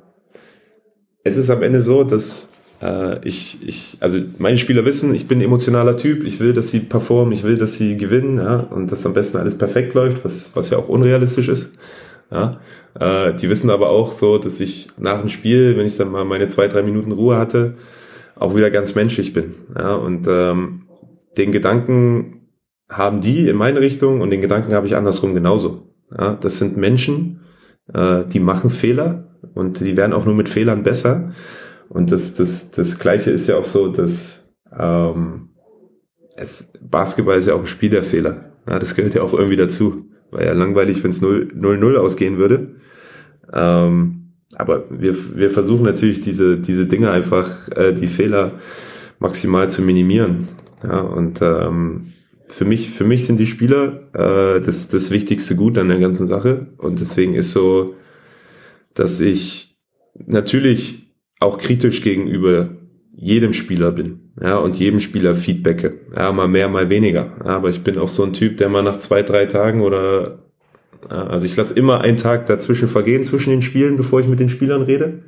es ist am Ende so, dass äh, ich, ich, also meine Spieler wissen, ich bin ein emotionaler Typ, ich will, dass sie performen, ich will, dass sie gewinnen, ja, und dass am besten alles perfekt läuft, was, was ja auch unrealistisch ist. Ja. Äh, die wissen aber auch so, dass ich nach dem Spiel, wenn ich dann mal meine zwei, drei Minuten Ruhe hatte, auch wieder ganz menschlich bin. Ja, und ähm, den Gedanken haben die in meine Richtung und den Gedanken habe ich andersrum genauso. Ja, das sind Menschen, äh, die machen Fehler und die werden auch nur mit Fehlern besser. Und das, das, das Gleiche ist ja auch so, dass ähm, es, Basketball ist ja auch ein Spiel der Fehler. Ja, das gehört ja auch irgendwie dazu. War ja langweilig, wenn es 0-0 ausgehen würde. Ähm, aber wir, wir versuchen natürlich diese, diese Dinge einfach, äh, die Fehler maximal zu minimieren. Ja, und ähm, für mich, für mich sind die Spieler äh, das, das wichtigste Gut an der ganzen Sache. Und deswegen ist so, dass ich natürlich auch kritisch gegenüber jedem Spieler bin, ja, und jedem Spieler feedbacke, ja, mal mehr, mal weniger, ja, aber ich bin auch so ein Typ, der mal nach zwei, drei Tagen oder, also ich lasse immer einen Tag dazwischen vergehen, zwischen den Spielen, bevor ich mit den Spielern rede,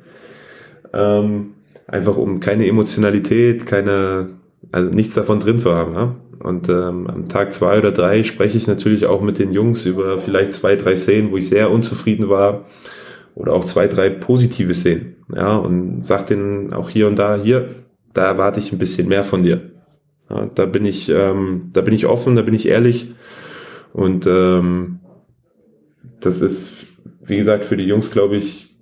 ähm, einfach um keine Emotionalität, keine, also nichts davon drin zu haben, ja, und ähm, am Tag zwei oder drei spreche ich natürlich auch mit den Jungs über vielleicht zwei, drei Szenen, wo ich sehr unzufrieden war, oder auch zwei, drei positive Szenen. Ja, und sag denen auch hier und da, hier, da erwarte ich ein bisschen mehr von dir. Ja, da bin ich, ähm, da bin ich offen, da bin ich ehrlich. Und ähm, das ist, wie gesagt, für die Jungs, glaube ich,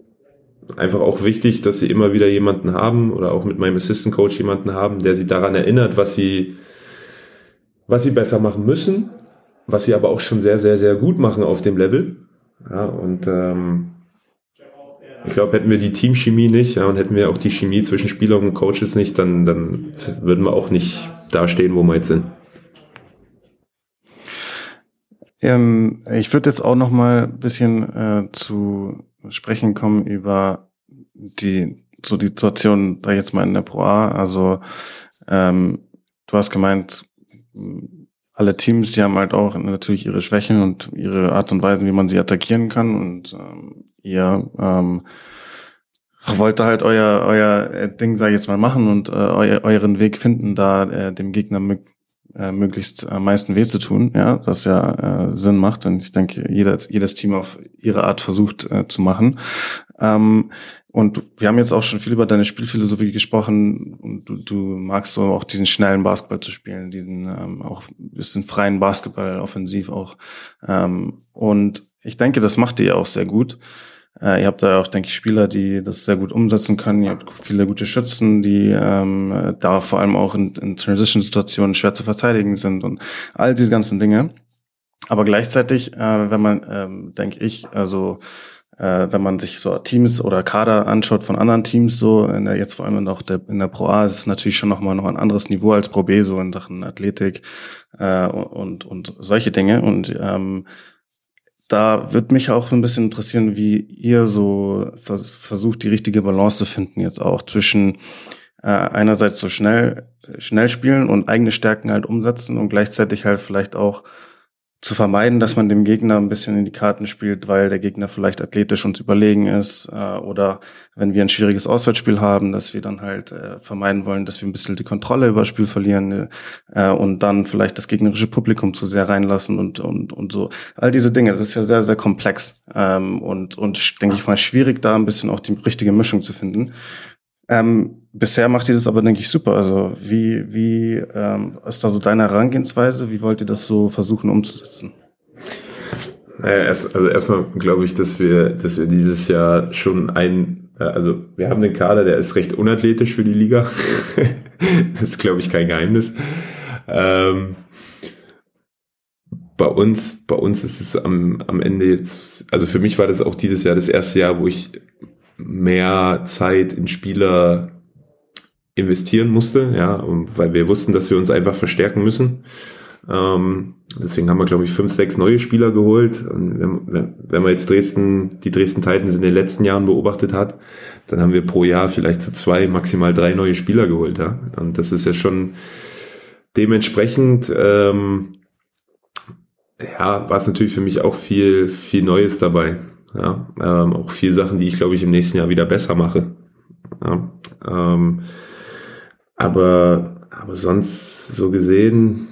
einfach auch wichtig, dass sie immer wieder jemanden haben oder auch mit meinem Assistant Coach jemanden haben, der sie daran erinnert, was sie, was sie besser machen müssen, was sie aber auch schon sehr, sehr, sehr gut machen auf dem Level. Ja, und ähm, ich glaube, hätten wir die Teamchemie nicht ja, und hätten wir auch die Chemie zwischen Spielern und Coaches nicht, dann, dann würden wir auch nicht da stehen, wo wir jetzt sind.
Ähm, ich würde jetzt auch noch mal ein bisschen äh, zu sprechen kommen über die so die Situation da jetzt mal in der Pro A. Also ähm, du hast gemeint, alle Teams, die haben halt auch natürlich ihre Schwächen und ihre Art und Weise, wie man sie attackieren kann. Und ähm, ihr ähm, wollt halt euer, euer äh, Ding, sag ich jetzt mal, machen und äh, eu euren Weg finden, da äh, dem Gegner äh, möglichst am meisten weh zu tun, ja, das ja äh, Sinn macht. Und ich denke, jeder, jedes Team auf ihre Art versucht äh, zu machen. Ähm, und wir haben jetzt auch schon viel über deine Spielphilosophie gesprochen. Und du, du magst so auch diesen schnellen Basketball zu spielen, diesen ähm, auch bisschen freien Basketball, offensiv auch. Ähm, und ich denke, das macht ihr auch sehr gut. Äh, ihr habt da auch, denke ich, Spieler, die das sehr gut umsetzen können. Ihr habt viele gute Schützen, die ähm, da vor allem auch in, in Transition-Situationen schwer zu verteidigen sind und all diese ganzen Dinge. Aber gleichzeitig, äh, wenn man, ähm, denke ich, also äh, wenn man sich so Teams oder Kader anschaut von anderen Teams, so in der, jetzt vor allem auch der, in der Pro A ist es natürlich schon nochmal noch ein anderes Niveau als Pro B, so in Sachen Athletik äh, und, und solche Dinge. Und ähm, da wird mich auch ein bisschen interessieren, wie ihr so vers versucht, die richtige Balance zu finden jetzt auch zwischen äh, einerseits so schnell, schnell spielen und eigene Stärken halt umsetzen und gleichzeitig halt vielleicht auch zu vermeiden, dass man dem Gegner ein bisschen in die Karten spielt, weil der Gegner vielleicht athletisch uns überlegen ist äh, oder wenn wir ein schwieriges Auswärtsspiel haben, dass wir dann halt äh, vermeiden wollen, dass wir ein bisschen die Kontrolle über das Spiel verlieren äh, und dann vielleicht das gegnerische Publikum zu sehr reinlassen und und und so all diese Dinge. Das ist ja sehr sehr komplex ähm, und und denke ich mal schwierig, da ein bisschen auch die richtige Mischung zu finden. Ähm, bisher macht ihr das aber, denke ich, super. Also wie, wie ähm, ist da so deine Herangehensweise? Wie wollt ihr das so versuchen umzusetzen?
Naja, erst, also erstmal glaube ich, dass wir, dass wir dieses Jahr schon ein, äh, also wir haben den Kader, der ist recht unathletisch für die Liga. das ist, glaube ich, kein Geheimnis. Ähm, bei uns, bei uns ist es am, am Ende jetzt, also für mich war das auch dieses Jahr das erste Jahr, wo ich mehr Zeit in Spieler investieren musste, ja, weil wir wussten, dass wir uns einfach verstärken müssen. Ähm, deswegen haben wir, glaube ich, fünf, sechs neue Spieler geholt. Und wenn, wenn man jetzt Dresden, die Dresden Titans in den letzten Jahren beobachtet hat, dann haben wir pro Jahr vielleicht zu zwei, maximal drei neue Spieler geholt. Ja? Und das ist ja schon dementsprechend, ähm, ja, war es natürlich für mich auch viel, viel Neues dabei. Ja, ähm, auch viel Sachen, die ich glaube ich im nächsten Jahr wieder besser mache. Ja, ähm, aber, aber sonst so gesehen,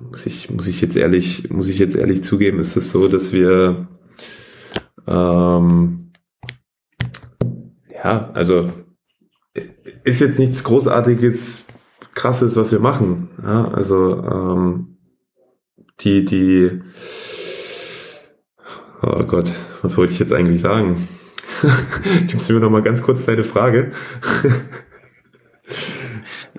muss ich, muss ich jetzt ehrlich, muss ich jetzt ehrlich zugeben, ist es so, dass wir, ähm, ja, also, ist jetzt nichts Großartiges, Krasses, was wir machen. Ja, also, ähm, die, die, Oh Gott, was wollte ich jetzt eigentlich sagen? Gibst du mir noch mal ganz kurz deine Frage?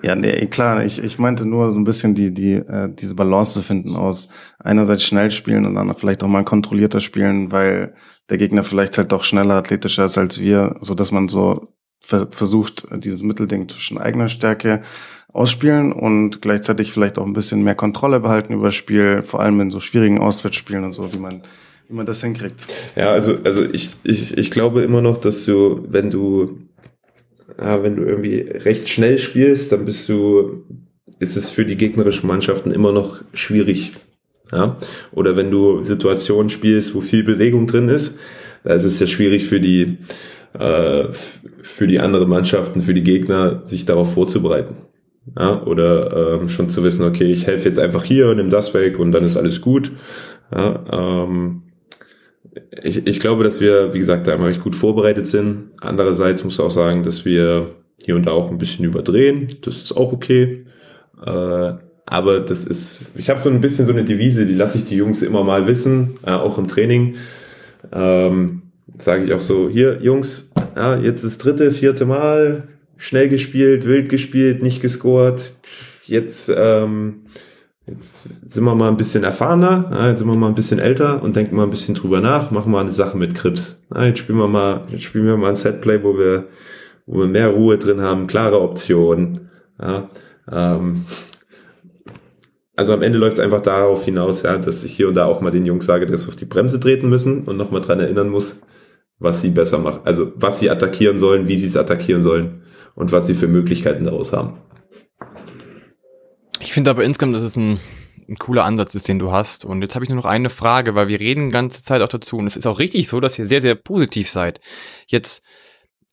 ja, nee, klar, ich, ich meinte nur so ein bisschen die, die, äh, diese Balance zu finden aus einerseits schnell spielen und dann vielleicht auch mal kontrollierter spielen, weil der Gegner vielleicht halt doch schneller, athletischer ist als wir, so dass man so ver versucht, dieses Mittelding zwischen eigener Stärke ausspielen und gleichzeitig vielleicht auch ein bisschen mehr Kontrolle behalten über das Spiel, vor allem in so schwierigen Auswärtsspielen und so, wie man wie man das hinkriegt.
Ja, also, also ich, ich, ich glaube immer noch, dass du, wenn du, ja, wenn du irgendwie recht schnell spielst, dann bist du, ist es für die gegnerischen Mannschaften immer noch schwierig. Ja? Oder wenn du Situationen spielst, wo viel Bewegung drin ist, da ist es ja schwierig für die, äh, für die anderen Mannschaften, für die Gegner, sich darauf vorzubereiten. Ja, oder ähm, schon zu wissen, okay, ich helfe jetzt einfach hier, nimm das weg und dann ist alles gut. Ja, ähm, ich, ich glaube, dass wir, wie gesagt, da immer recht gut vorbereitet sind. Andererseits muss ich auch sagen, dass wir hier und da auch ein bisschen überdrehen. Das ist auch okay. Äh, aber das ist, ich habe so ein bisschen so eine Devise, die lasse ich die Jungs immer mal wissen, äh, auch im Training. Ähm, Sage ich auch so, hier Jungs, ja, jetzt das dritte, vierte Mal, schnell gespielt, wild gespielt, nicht gescored. Jetzt ähm, Jetzt sind wir mal ein bisschen erfahrener, jetzt sind wir mal ein bisschen älter und denken mal ein bisschen drüber nach, machen mal eine Sache mit Krips. Jetzt spielen wir mal, jetzt spielen wir mal ein Setplay, wo wir, wo wir mehr Ruhe drin haben, klare Optionen. Ja, ähm, also am Ende läuft es einfach darauf hinaus, ja, dass ich hier und da auch mal den Jungs sage, dass sie auf die Bremse treten müssen und nochmal dran erinnern muss, was sie besser machen. Also was sie attackieren sollen, wie sie es attackieren sollen und was sie für Möglichkeiten daraus haben.
Ich finde aber insgesamt, dass es ein, ein cooler Ansatz ist, den du hast. Und jetzt habe ich nur noch eine Frage, weil wir reden die ganze Zeit auch dazu. Und es ist auch richtig so, dass ihr sehr, sehr positiv seid. Jetzt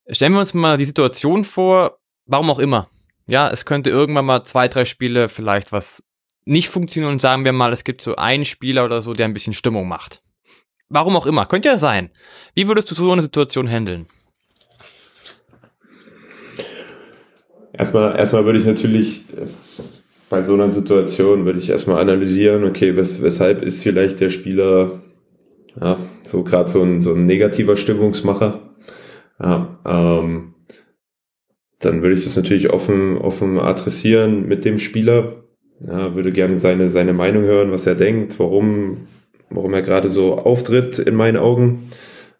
stellen wir uns mal die Situation vor, warum auch immer. Ja, es könnte irgendwann mal zwei, drei Spiele vielleicht was nicht funktionieren und sagen wir mal, es gibt so einen Spieler oder so, der ein bisschen Stimmung macht. Warum auch immer, könnte ja sein. Wie würdest du so eine Situation handeln?
Erstmal, erstmal würde ich natürlich äh, bei so einer Situation würde ich erstmal analysieren, okay, wes weshalb ist vielleicht der Spieler ja, so gerade so ein, so ein negativer Stimmungsmacher. Ja, ähm, dann würde ich das natürlich offen, offen adressieren mit dem Spieler. Ja, würde gerne seine, seine Meinung hören, was er denkt, warum, warum er gerade so auftritt in meinen Augen.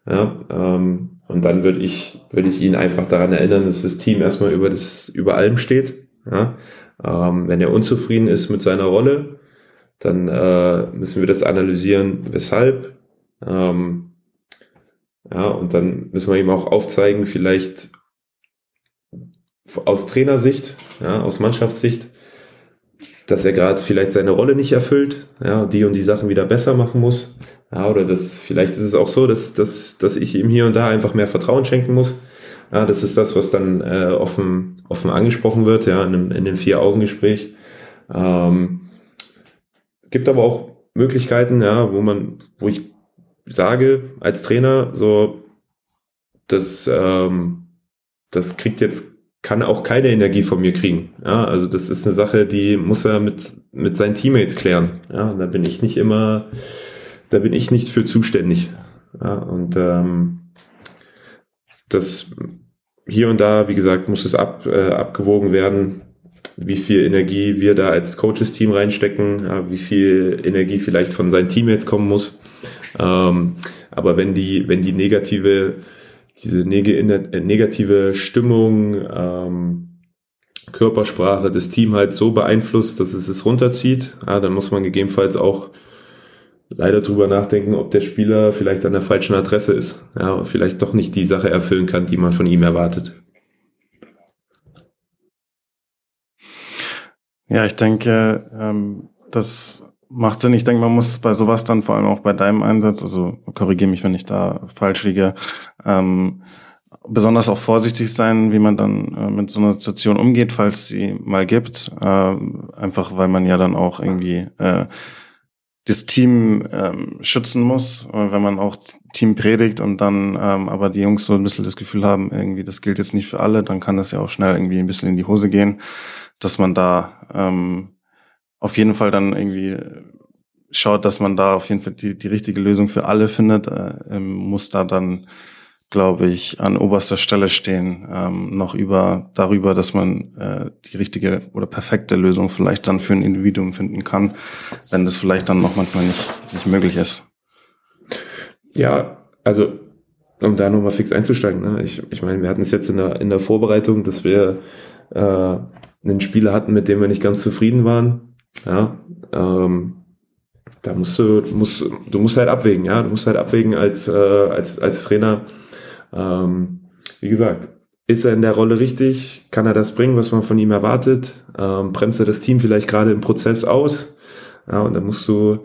Ja, ähm, und dann würde ich, würde ich ihn einfach daran erinnern, dass das Team erstmal über das, über allem steht. Ja, ähm, wenn er unzufrieden ist mit seiner Rolle, dann äh, müssen wir das analysieren, weshalb. Ähm, ja, und dann müssen wir ihm auch aufzeigen, vielleicht aus Trainersicht, ja, aus Mannschaftssicht, dass er gerade vielleicht seine Rolle nicht erfüllt, ja, die und die Sachen wieder besser machen muss. Ja, oder das, vielleicht ist es auch so, dass, dass, dass ich ihm hier und da einfach mehr Vertrauen schenken muss. Ja, das ist das, was dann äh, offen, offen angesprochen wird, ja, in, in dem Vier-Augen-Gespräch. Ähm, gibt aber auch Möglichkeiten, ja, wo man, wo ich sage als Trainer, so, das, ähm, das kriegt jetzt, kann auch keine Energie von mir kriegen. Ja, also das ist eine Sache, die muss er mit, mit seinen Teammates klären. Ja, da bin ich nicht immer, da bin ich nicht für zuständig. Ja, und ähm, das hier und da, wie gesagt, muss es ab, äh, abgewogen werden, wie viel Energie wir da als Coaches-Team reinstecken, ja, wie viel Energie vielleicht von seinen Teammates kommen muss. Ähm, aber wenn die, wenn die negative, diese negative Stimmung, ähm, Körpersprache das Team halt so beeinflusst, dass es es runterzieht, ja, dann muss man gegebenenfalls auch leider drüber nachdenken, ob der Spieler vielleicht an der falschen Adresse ist, ja, vielleicht doch nicht die Sache erfüllen kann, die man von ihm erwartet.
Ja, ich denke, ähm, das macht Sinn. Ich denke, man muss bei sowas dann vor allem auch bei deinem Einsatz, also korrigiere mich, wenn ich da falsch liege, ähm, besonders auch vorsichtig sein, wie man dann äh, mit so einer Situation umgeht, falls sie mal gibt. Äh, einfach weil man ja dann auch irgendwie äh, das Team ähm, schützen muss, wenn man auch Team predigt und dann ähm, aber die Jungs so ein bisschen das Gefühl haben, irgendwie das gilt jetzt nicht für alle, dann kann das ja auch schnell irgendwie ein bisschen in die Hose gehen dass man da ähm, auf jeden Fall dann irgendwie schaut, dass man da auf jeden Fall die, die richtige Lösung für alle findet, äh, ähm, muss da dann, glaube ich, an oberster Stelle stehen, ähm, noch über darüber, dass man äh, die richtige oder perfekte Lösung vielleicht dann für ein Individuum finden kann, wenn das vielleicht dann noch manchmal nicht, nicht möglich ist.
Ja, also um da nochmal fix einzusteigen, ne? ich, ich meine, wir hatten es jetzt in der, in der Vorbereitung, dass wir äh, einen Spieler hatten, mit dem wir nicht ganz zufrieden waren. Ja, ähm, da musst du, musst, du musst halt abwägen, ja, du musst halt abwägen als, äh, als, als Trainer. Ähm, wie gesagt, ist er in der Rolle richtig? Kann er das bringen, was man von ihm erwartet? Ähm, bremst er das Team vielleicht gerade im Prozess aus? Ja, und dann musst du,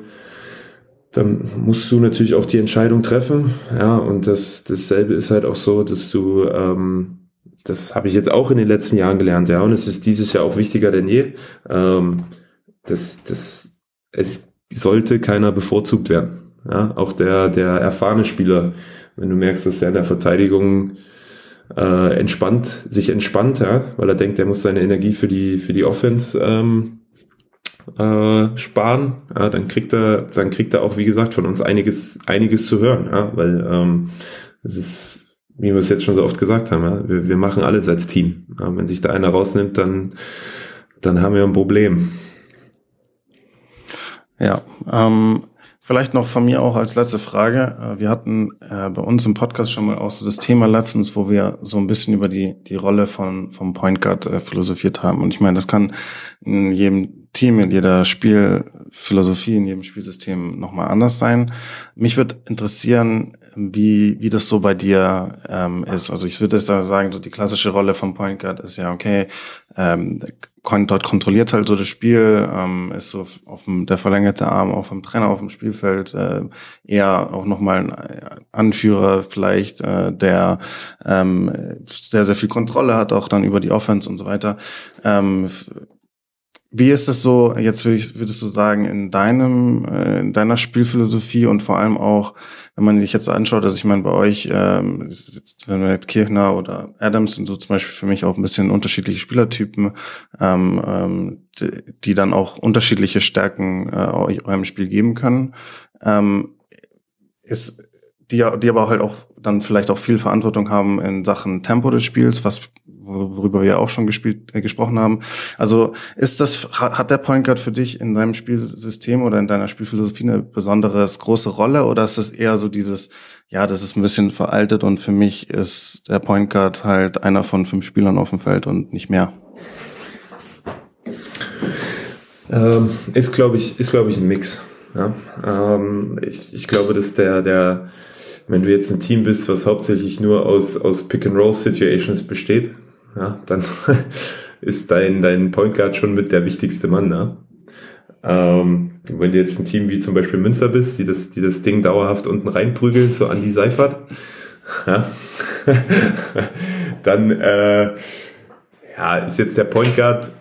dann musst du natürlich auch die Entscheidung treffen. Ja, und das, dasselbe ist halt auch so, dass du, ähm, das habe ich jetzt auch in den letzten Jahren gelernt, ja, und es ist dieses Jahr auch wichtiger denn je. Ähm, das, das, es sollte keiner bevorzugt werden. Ja, auch der, der erfahrene Spieler, wenn du merkst, dass er in der Verteidigung äh, entspannt, sich entspannt, ja, weil er denkt, er muss seine Energie für die, für die Offense ähm, äh, sparen, ja, dann kriegt er, dann kriegt er auch, wie gesagt, von uns einiges, einiges zu hören, ja, weil ähm, es ist wie wir es jetzt schon so oft gesagt haben, ja, wir, wir machen alles als Team. Ja, wenn sich da einer rausnimmt, dann, dann haben wir ein Problem.
Ja, ähm, vielleicht noch von mir auch als letzte Frage. Äh, wir hatten äh, bei uns im Podcast schon mal auch so das Thema letztens, wo wir so ein bisschen über die, die Rolle von, vom Point Guard äh, philosophiert haben. Und ich meine, das kann in jedem Team, in jeder Spielphilosophie, in jedem Spielsystem nochmal anders sein. Mich würde interessieren, wie, wie das so bei dir ähm, ist. Also ich würde sagen, so die klassische Rolle vom Point Guard ist ja, okay, ähm, dort kontrolliert halt so das Spiel, ähm, ist so auf dem, der verlängerte Arm auf dem Trainer auf dem Spielfeld, äh, eher auch nochmal ein Anführer vielleicht, äh, der ähm, sehr, sehr viel Kontrolle hat, auch dann über die Offense und so weiter. Ähm, wie ist es so, jetzt würdest du sagen, in deinem, äh, in deiner Spielphilosophie und vor allem auch, wenn man dich jetzt anschaut, also ich meine, bei euch, ähm, wenn man jetzt Kirchner oder Adams sind so zum Beispiel für mich auch ein bisschen unterschiedliche Spielertypen, ähm, ähm, die, die dann auch unterschiedliche Stärken äh, eurem Spiel geben können. Ähm, ist die, die aber halt auch dann vielleicht auch viel Verantwortung haben in Sachen Tempo des Spiels, was worüber wir auch schon gespielt, äh, gesprochen haben. Also ist das, hat der Point Guard für dich in deinem Spielsystem oder in deiner Spielphilosophie eine besondere große Rolle oder ist es eher so dieses, ja, das ist ein bisschen veraltet und für mich ist der Point Guard halt einer von fünf Spielern auf dem Feld und nicht mehr?
Ähm, ist, glaube ich, ist, glaube ich, ein Mix. Ja? Ähm, ich, ich glaube, dass der, der, wenn du jetzt ein Team bist, was hauptsächlich nur aus, aus Pick-and-Roll-Situations besteht, ja, dann ist dein, dein Point Guard schon mit der wichtigste Mann, ne? Ähm, wenn du jetzt ein Team wie zum Beispiel Münster bist, die das, die das Ding dauerhaft unten reinprügeln, so an die Seifert, ja, dann äh, ja, ist jetzt der Point Guard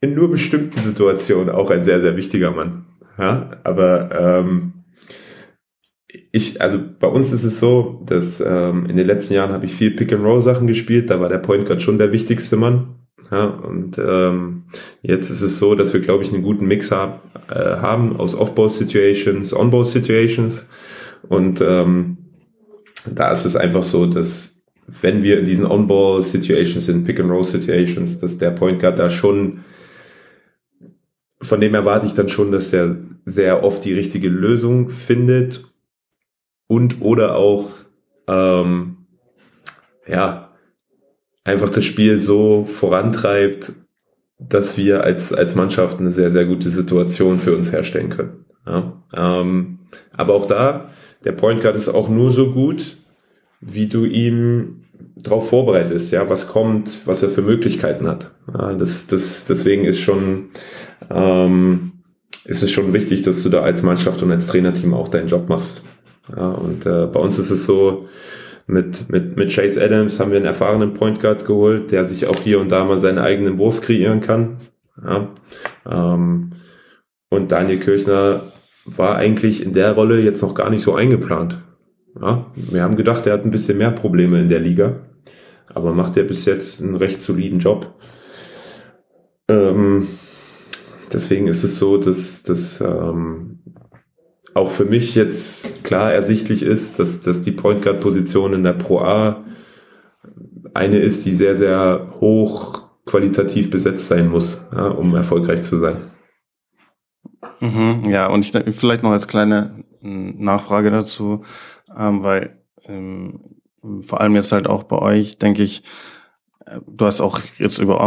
in nur bestimmten Situationen auch ein sehr, sehr wichtiger Mann. Ja, aber ähm, ich, also bei uns ist es so, dass ähm, in den letzten Jahren habe ich viel Pick-and-Roll-Sachen gespielt, da war der Point Guard schon der wichtigste Mann. Ja, und ähm, jetzt ist es so, dass wir, glaube ich, einen guten Mix hab, äh, haben aus Off-Ball-Situations, On-Ball-Situations. Und ähm, da ist es einfach so, dass wenn wir in diesen On-Ball-Situations, in Pick-and-Roll-Situations, dass der Point Guard da schon, von dem erwarte ich dann schon, dass er sehr oft die richtige Lösung findet und oder auch ähm, ja einfach das Spiel so vorantreibt, dass wir als als Mannschaft eine sehr sehr gute Situation für uns herstellen können. Ja, ähm, aber auch da der Point Guard ist auch nur so gut, wie du ihm darauf vorbereitest, ja, was kommt, was er für Möglichkeiten hat. Ja, das, das, deswegen ist schon, ähm, ist es schon wichtig, dass du da als Mannschaft und als Trainerteam auch deinen Job machst. Ja, und äh, bei uns ist es so, mit, mit, mit Chase Adams haben wir einen erfahrenen Point Guard geholt, der sich auch hier und da mal seinen eigenen Wurf kreieren kann. Ja, ähm, und Daniel Kirchner war eigentlich in der Rolle jetzt noch gar nicht so eingeplant. Ja, wir haben gedacht, er hat ein bisschen mehr Probleme in der Liga, aber macht er bis jetzt einen recht soliden Job. Ähm, deswegen ist es so, dass, dass ähm, auch für mich jetzt klar ersichtlich ist, dass, dass die Point Guard Position in der Pro A eine ist, die sehr, sehr hoch qualitativ besetzt sein muss, ja, um erfolgreich zu sein.
Mhm, ja, und ich vielleicht noch als kleine hm, Nachfrage dazu, ähm, weil ähm, vor allem jetzt halt auch bei euch, denke ich, äh, Du hast auch jetzt über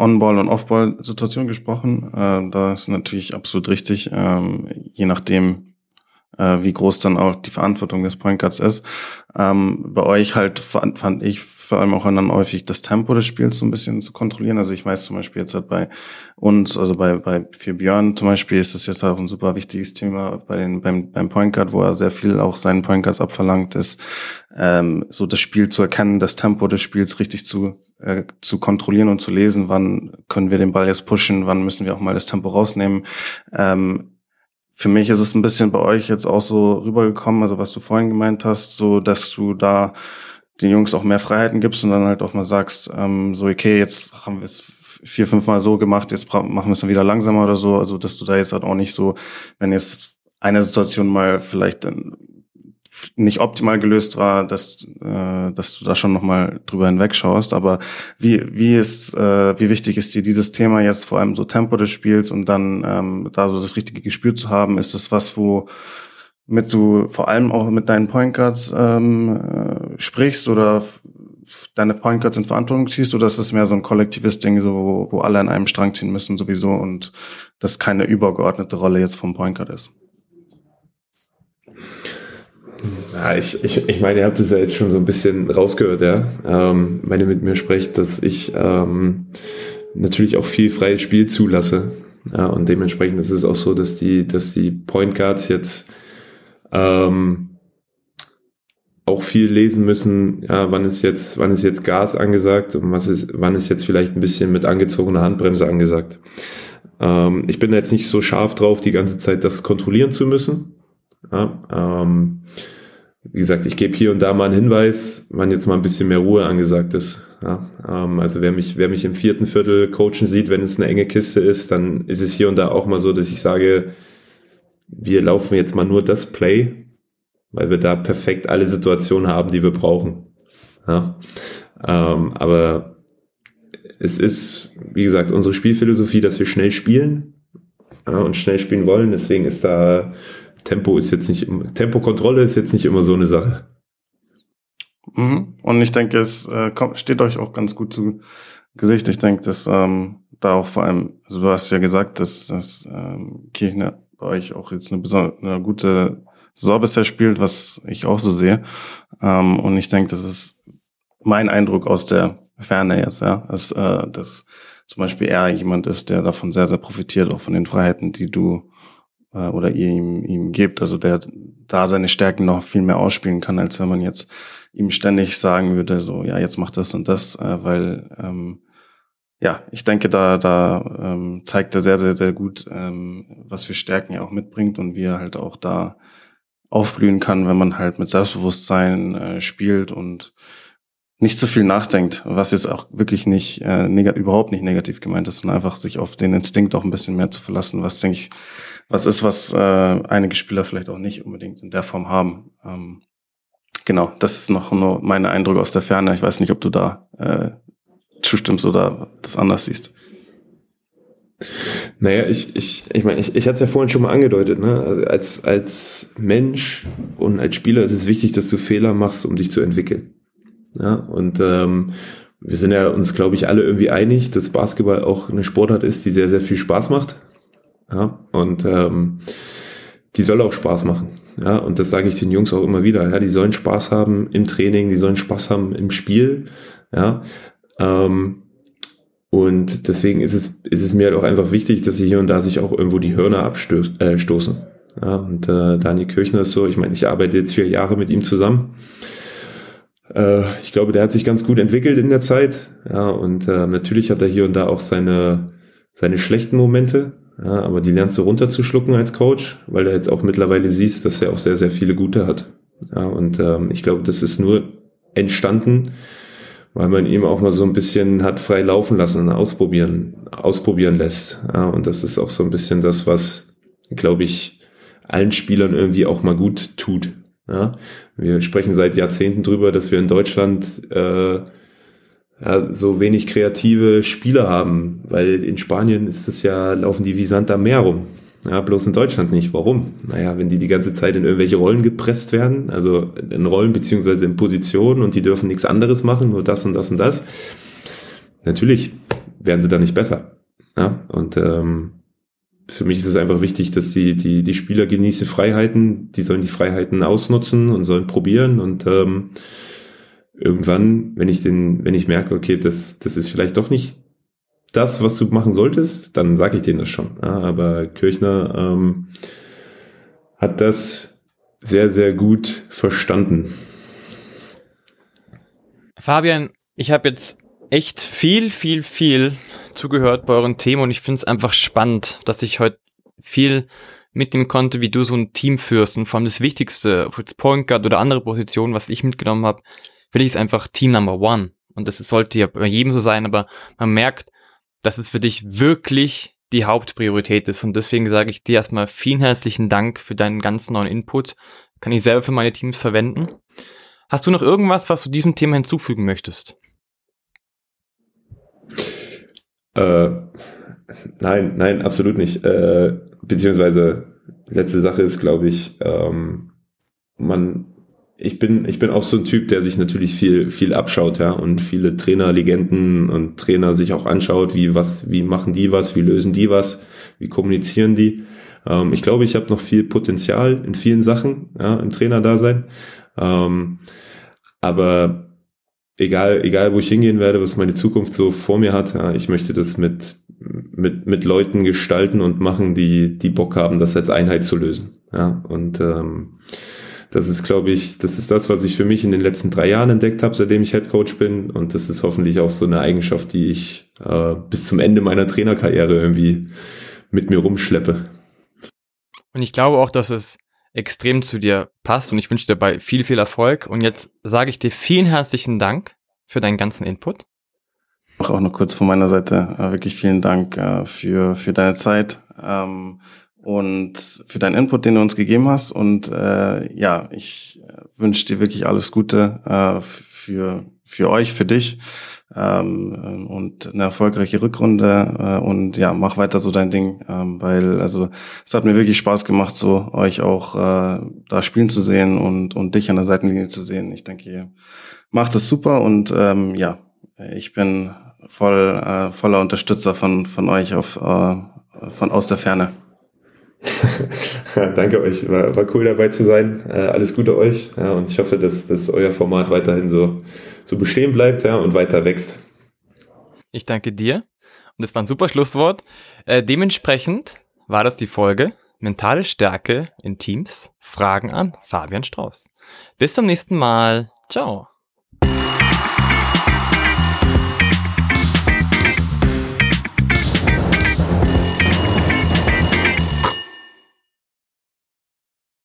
On-Ball und Off-Ball-Situationen gesprochen. Äh, da ist natürlich absolut richtig. Ähm, je nachdem, äh, wie groß dann auch die Verantwortung des Point Guards ist. Ähm, bei euch halt fand, fand ich vor allem auch dann häufig das Tempo des Spiels so ein bisschen zu kontrollieren. Also ich weiß zum Beispiel jetzt halt bei uns, also bei, bei für Björn zum Beispiel ist das jetzt auch ein super wichtiges Thema bei den, beim, beim Point Guard, wo er sehr viel auch seinen Point Guards abverlangt ist, ähm, so das Spiel zu erkennen, das Tempo des Spiels richtig zu, äh, zu kontrollieren und zu lesen, wann können wir den Ball jetzt pushen, wann müssen wir auch mal das Tempo rausnehmen. Ähm, für mich ist es ein bisschen bei euch jetzt auch so rübergekommen, also was du vorhin gemeint hast, so dass du da den Jungs auch mehr Freiheiten gibst und dann halt auch mal sagst, ähm, so okay, jetzt haben wir es vier, fünf Mal so gemacht, jetzt machen wir es dann wieder langsamer oder so, also dass du da jetzt halt auch nicht so, wenn jetzt eine Situation mal vielleicht dann nicht optimal gelöst war, dass, äh, dass du da schon nochmal drüber hinwegschaust. Aber wie, wie ist, äh, wie wichtig ist dir dieses Thema jetzt vor allem so Tempo des Spiels und dann ähm, da so das richtige Gespür zu haben? Ist das was, wo mit du vor allem auch mit deinen Point Guards ähm, äh, sprichst oder deine Point Guards in Verantwortung ziehst oder ist das mehr so ein kollektives Ding, so wo, wo alle an einem Strang ziehen müssen sowieso und das keine übergeordnete Rolle jetzt vom Point Guard ist?
Ja, ich, ich, ich meine, ihr habt es ja jetzt schon so ein bisschen rausgehört, ja. Ähm, wenn ihr mit mir sprecht, dass ich ähm, natürlich auch viel freies Spiel zulasse. Ja, und dementsprechend ist es auch so, dass die, dass die Point Guards jetzt ähm, auch viel lesen müssen, ja, wann ist jetzt, wann ist jetzt Gas angesagt und was ist, wann ist jetzt vielleicht ein bisschen mit angezogener Handbremse angesagt. Ähm, ich bin jetzt nicht so scharf drauf, die ganze Zeit das kontrollieren zu müssen. Ja, ähm, wie gesagt, ich gebe hier und da mal einen Hinweis, wann jetzt mal ein bisschen mehr Ruhe angesagt ist. Ja, ähm, also wer mich, wer mich im vierten Viertel coachen sieht, wenn es eine enge Kiste ist, dann ist es hier und da auch mal so, dass ich sage, wir laufen jetzt mal nur das Play, weil wir da perfekt alle Situationen haben, die wir brauchen. Ja, ähm, aber es ist, wie gesagt, unsere Spielphilosophie, dass wir schnell spielen ja, und schnell spielen wollen. Deswegen ist da Tempo ist jetzt nicht, Tempokontrolle ist jetzt nicht immer so eine Sache.
Mhm. Und ich denke, es äh, steht euch auch ganz gut zu Gesicht. Ich denke, dass ähm, da auch vor allem, also du hast ja gesagt, dass, dass ähm, Kirchner bei euch auch jetzt eine, eine gute Saison bisher spielt, was ich auch so sehe. Ähm, und ich denke, das ist mein Eindruck aus der Ferne jetzt, ja, dass, äh, dass zum Beispiel er jemand ist, der davon sehr, sehr profitiert, auch von den Freiheiten, die du äh, oder ihr ihm, ihm gebt. Also der da seine Stärken noch viel mehr ausspielen kann, als wenn man jetzt ihm ständig sagen würde, so, ja, jetzt mach das und das, äh, weil ähm, ja, ich denke, da, da ähm, zeigt er sehr, sehr, sehr gut, ähm, was für Stärken er auch mitbringt und wie er halt auch da aufblühen kann, wenn man halt mit Selbstbewusstsein äh, spielt und nicht zu viel nachdenkt, was jetzt auch wirklich nicht äh, überhaupt nicht negativ gemeint ist, sondern einfach sich auf den Instinkt auch ein bisschen mehr zu verlassen, was denke ich, was ist, was äh, einige Spieler vielleicht auch nicht unbedingt in der Form haben. Ähm, genau, das ist noch nur meine Eindrücke aus der Ferne. Ich weiß nicht, ob du da äh, zustimmst oder das anders siehst.
Naja, ich, ich, ich meine, ich, ich hatte es ja vorhin schon mal angedeutet, ne? Also als, als Mensch und als Spieler ist es wichtig, dass du Fehler machst, um dich zu entwickeln. Ja, und ähm, wir sind ja uns, glaube ich, alle irgendwie einig, dass Basketball auch eine Sportart ist, die sehr, sehr viel Spaß macht. Ja, und ähm, die soll auch Spaß machen. Ja, und das sage ich den Jungs auch immer wieder. Ja, die sollen Spaß haben im Training, die sollen Spaß haben im Spiel. Ja, ähm, und deswegen ist es, ist es mir halt auch einfach wichtig, dass sie hier und da sich auch irgendwo die Hörner abstoßen. Äh, ja, und äh, Daniel Kirchner ist so, ich meine, ich arbeite jetzt vier Jahre mit ihm zusammen. Äh, ich glaube, der hat sich ganz gut entwickelt in der Zeit. Ja, und äh, natürlich hat er hier und da auch seine, seine schlechten Momente. Ja, aber die lernst du runterzuschlucken als Coach, weil du jetzt auch mittlerweile siehst, dass er auch sehr, sehr viele gute hat. Ja, und ähm, ich glaube, das ist nur entstanden, weil man ihm auch mal so ein bisschen hat frei laufen lassen, ausprobieren, ausprobieren lässt. Ja, und das ist auch so ein bisschen das, was, glaube ich, allen Spielern irgendwie auch mal gut tut. Ja, wir sprechen seit Jahrzehnten drüber, dass wir in Deutschland äh, ja, so wenig kreative Spieler haben, weil in Spanien ist es ja, laufen die wie Sand am Meer rum. Ja, bloß in Deutschland nicht. Warum? Naja, wenn die die ganze Zeit in irgendwelche Rollen gepresst werden, also in Rollen beziehungsweise in Positionen und die dürfen nichts anderes machen, nur das und das und das. Natürlich werden sie da nicht besser. Ja, und ähm, für mich ist es einfach wichtig, dass die, die, die Spieler genießen Freiheiten, die sollen die Freiheiten ausnutzen und sollen probieren und ähm, irgendwann, wenn ich den, wenn ich merke, okay, das, das ist vielleicht doch nicht das, was du machen solltest, dann sage ich denen das schon. Aber Kirchner ähm, hat das sehr, sehr gut verstanden.
Fabian, ich habe jetzt echt viel, viel, viel zugehört bei euren Themen und ich finde es einfach spannend, dass ich heute viel mitnehmen konnte, wie du so ein Team führst und vor allem das Wichtigste, ob jetzt Point Guard oder andere Positionen, was ich mitgenommen habe, ich ist einfach Team Number One. Und das sollte ja bei jedem so sein, aber man merkt, dass es für dich wirklich die Hauptpriorität ist. Und deswegen sage ich dir erstmal vielen herzlichen Dank für deinen ganz neuen Input. Kann ich selber für meine Teams verwenden. Hast du noch irgendwas, was du diesem Thema hinzufügen möchtest?
Äh, nein, nein, absolut nicht. Äh, beziehungsweise letzte Sache ist, glaube ich, ähm, man ich bin, ich bin auch so ein Typ, der sich natürlich viel, viel abschaut, ja, und viele Trainer, Legenden und Trainer sich auch anschaut, wie was, wie machen die was, wie lösen die was, wie kommunizieren die. Ähm, ich glaube, ich habe noch viel Potenzial in vielen Sachen, ja, im Trainerdasein. Ähm, aber egal, egal, wo ich hingehen werde, was meine Zukunft so vor mir hat, ja, ich möchte das mit, mit, mit Leuten gestalten und machen, die, die Bock haben, das als Einheit zu lösen. Ja, und ähm, das ist, glaube ich, das ist das, was ich für mich in den letzten drei Jahren entdeckt habe, seitdem ich Head Coach bin. Und das ist hoffentlich auch so eine Eigenschaft, die ich äh, bis zum Ende meiner Trainerkarriere irgendwie mit mir rumschleppe.
Und ich glaube auch, dass es extrem zu dir passt und ich wünsche dir dabei viel, viel Erfolg. Und jetzt sage ich dir vielen herzlichen Dank für deinen ganzen Input.
Auch noch kurz von meiner Seite äh, wirklich vielen Dank äh, für, für deine Zeit. Ähm, und für deinen Input, den du uns gegeben hast. Und äh, ja, ich äh, wünsche dir wirklich alles Gute äh, für, für euch, für dich ähm, und eine erfolgreiche Rückrunde. Äh, und ja, mach weiter so dein Ding, ähm, weil also es hat mir wirklich Spaß gemacht, so euch auch äh, da spielen zu sehen und, und dich an der Seitenlinie zu sehen. Ich denke, ihr macht es super und ähm, ja, ich bin voll äh, voller Unterstützer von, von euch auf, äh, von aus der Ferne.
Danke euch, war, war cool dabei zu sein. Äh, alles Gute euch ja, und ich hoffe, dass, dass euer Format weiterhin so, so bestehen bleibt ja, und weiter wächst.
Ich danke dir. Und das war ein super Schlusswort. Äh, dementsprechend war das die Folge Mentale Stärke in Teams. Fragen an Fabian Strauß. Bis zum nächsten Mal. Ciao.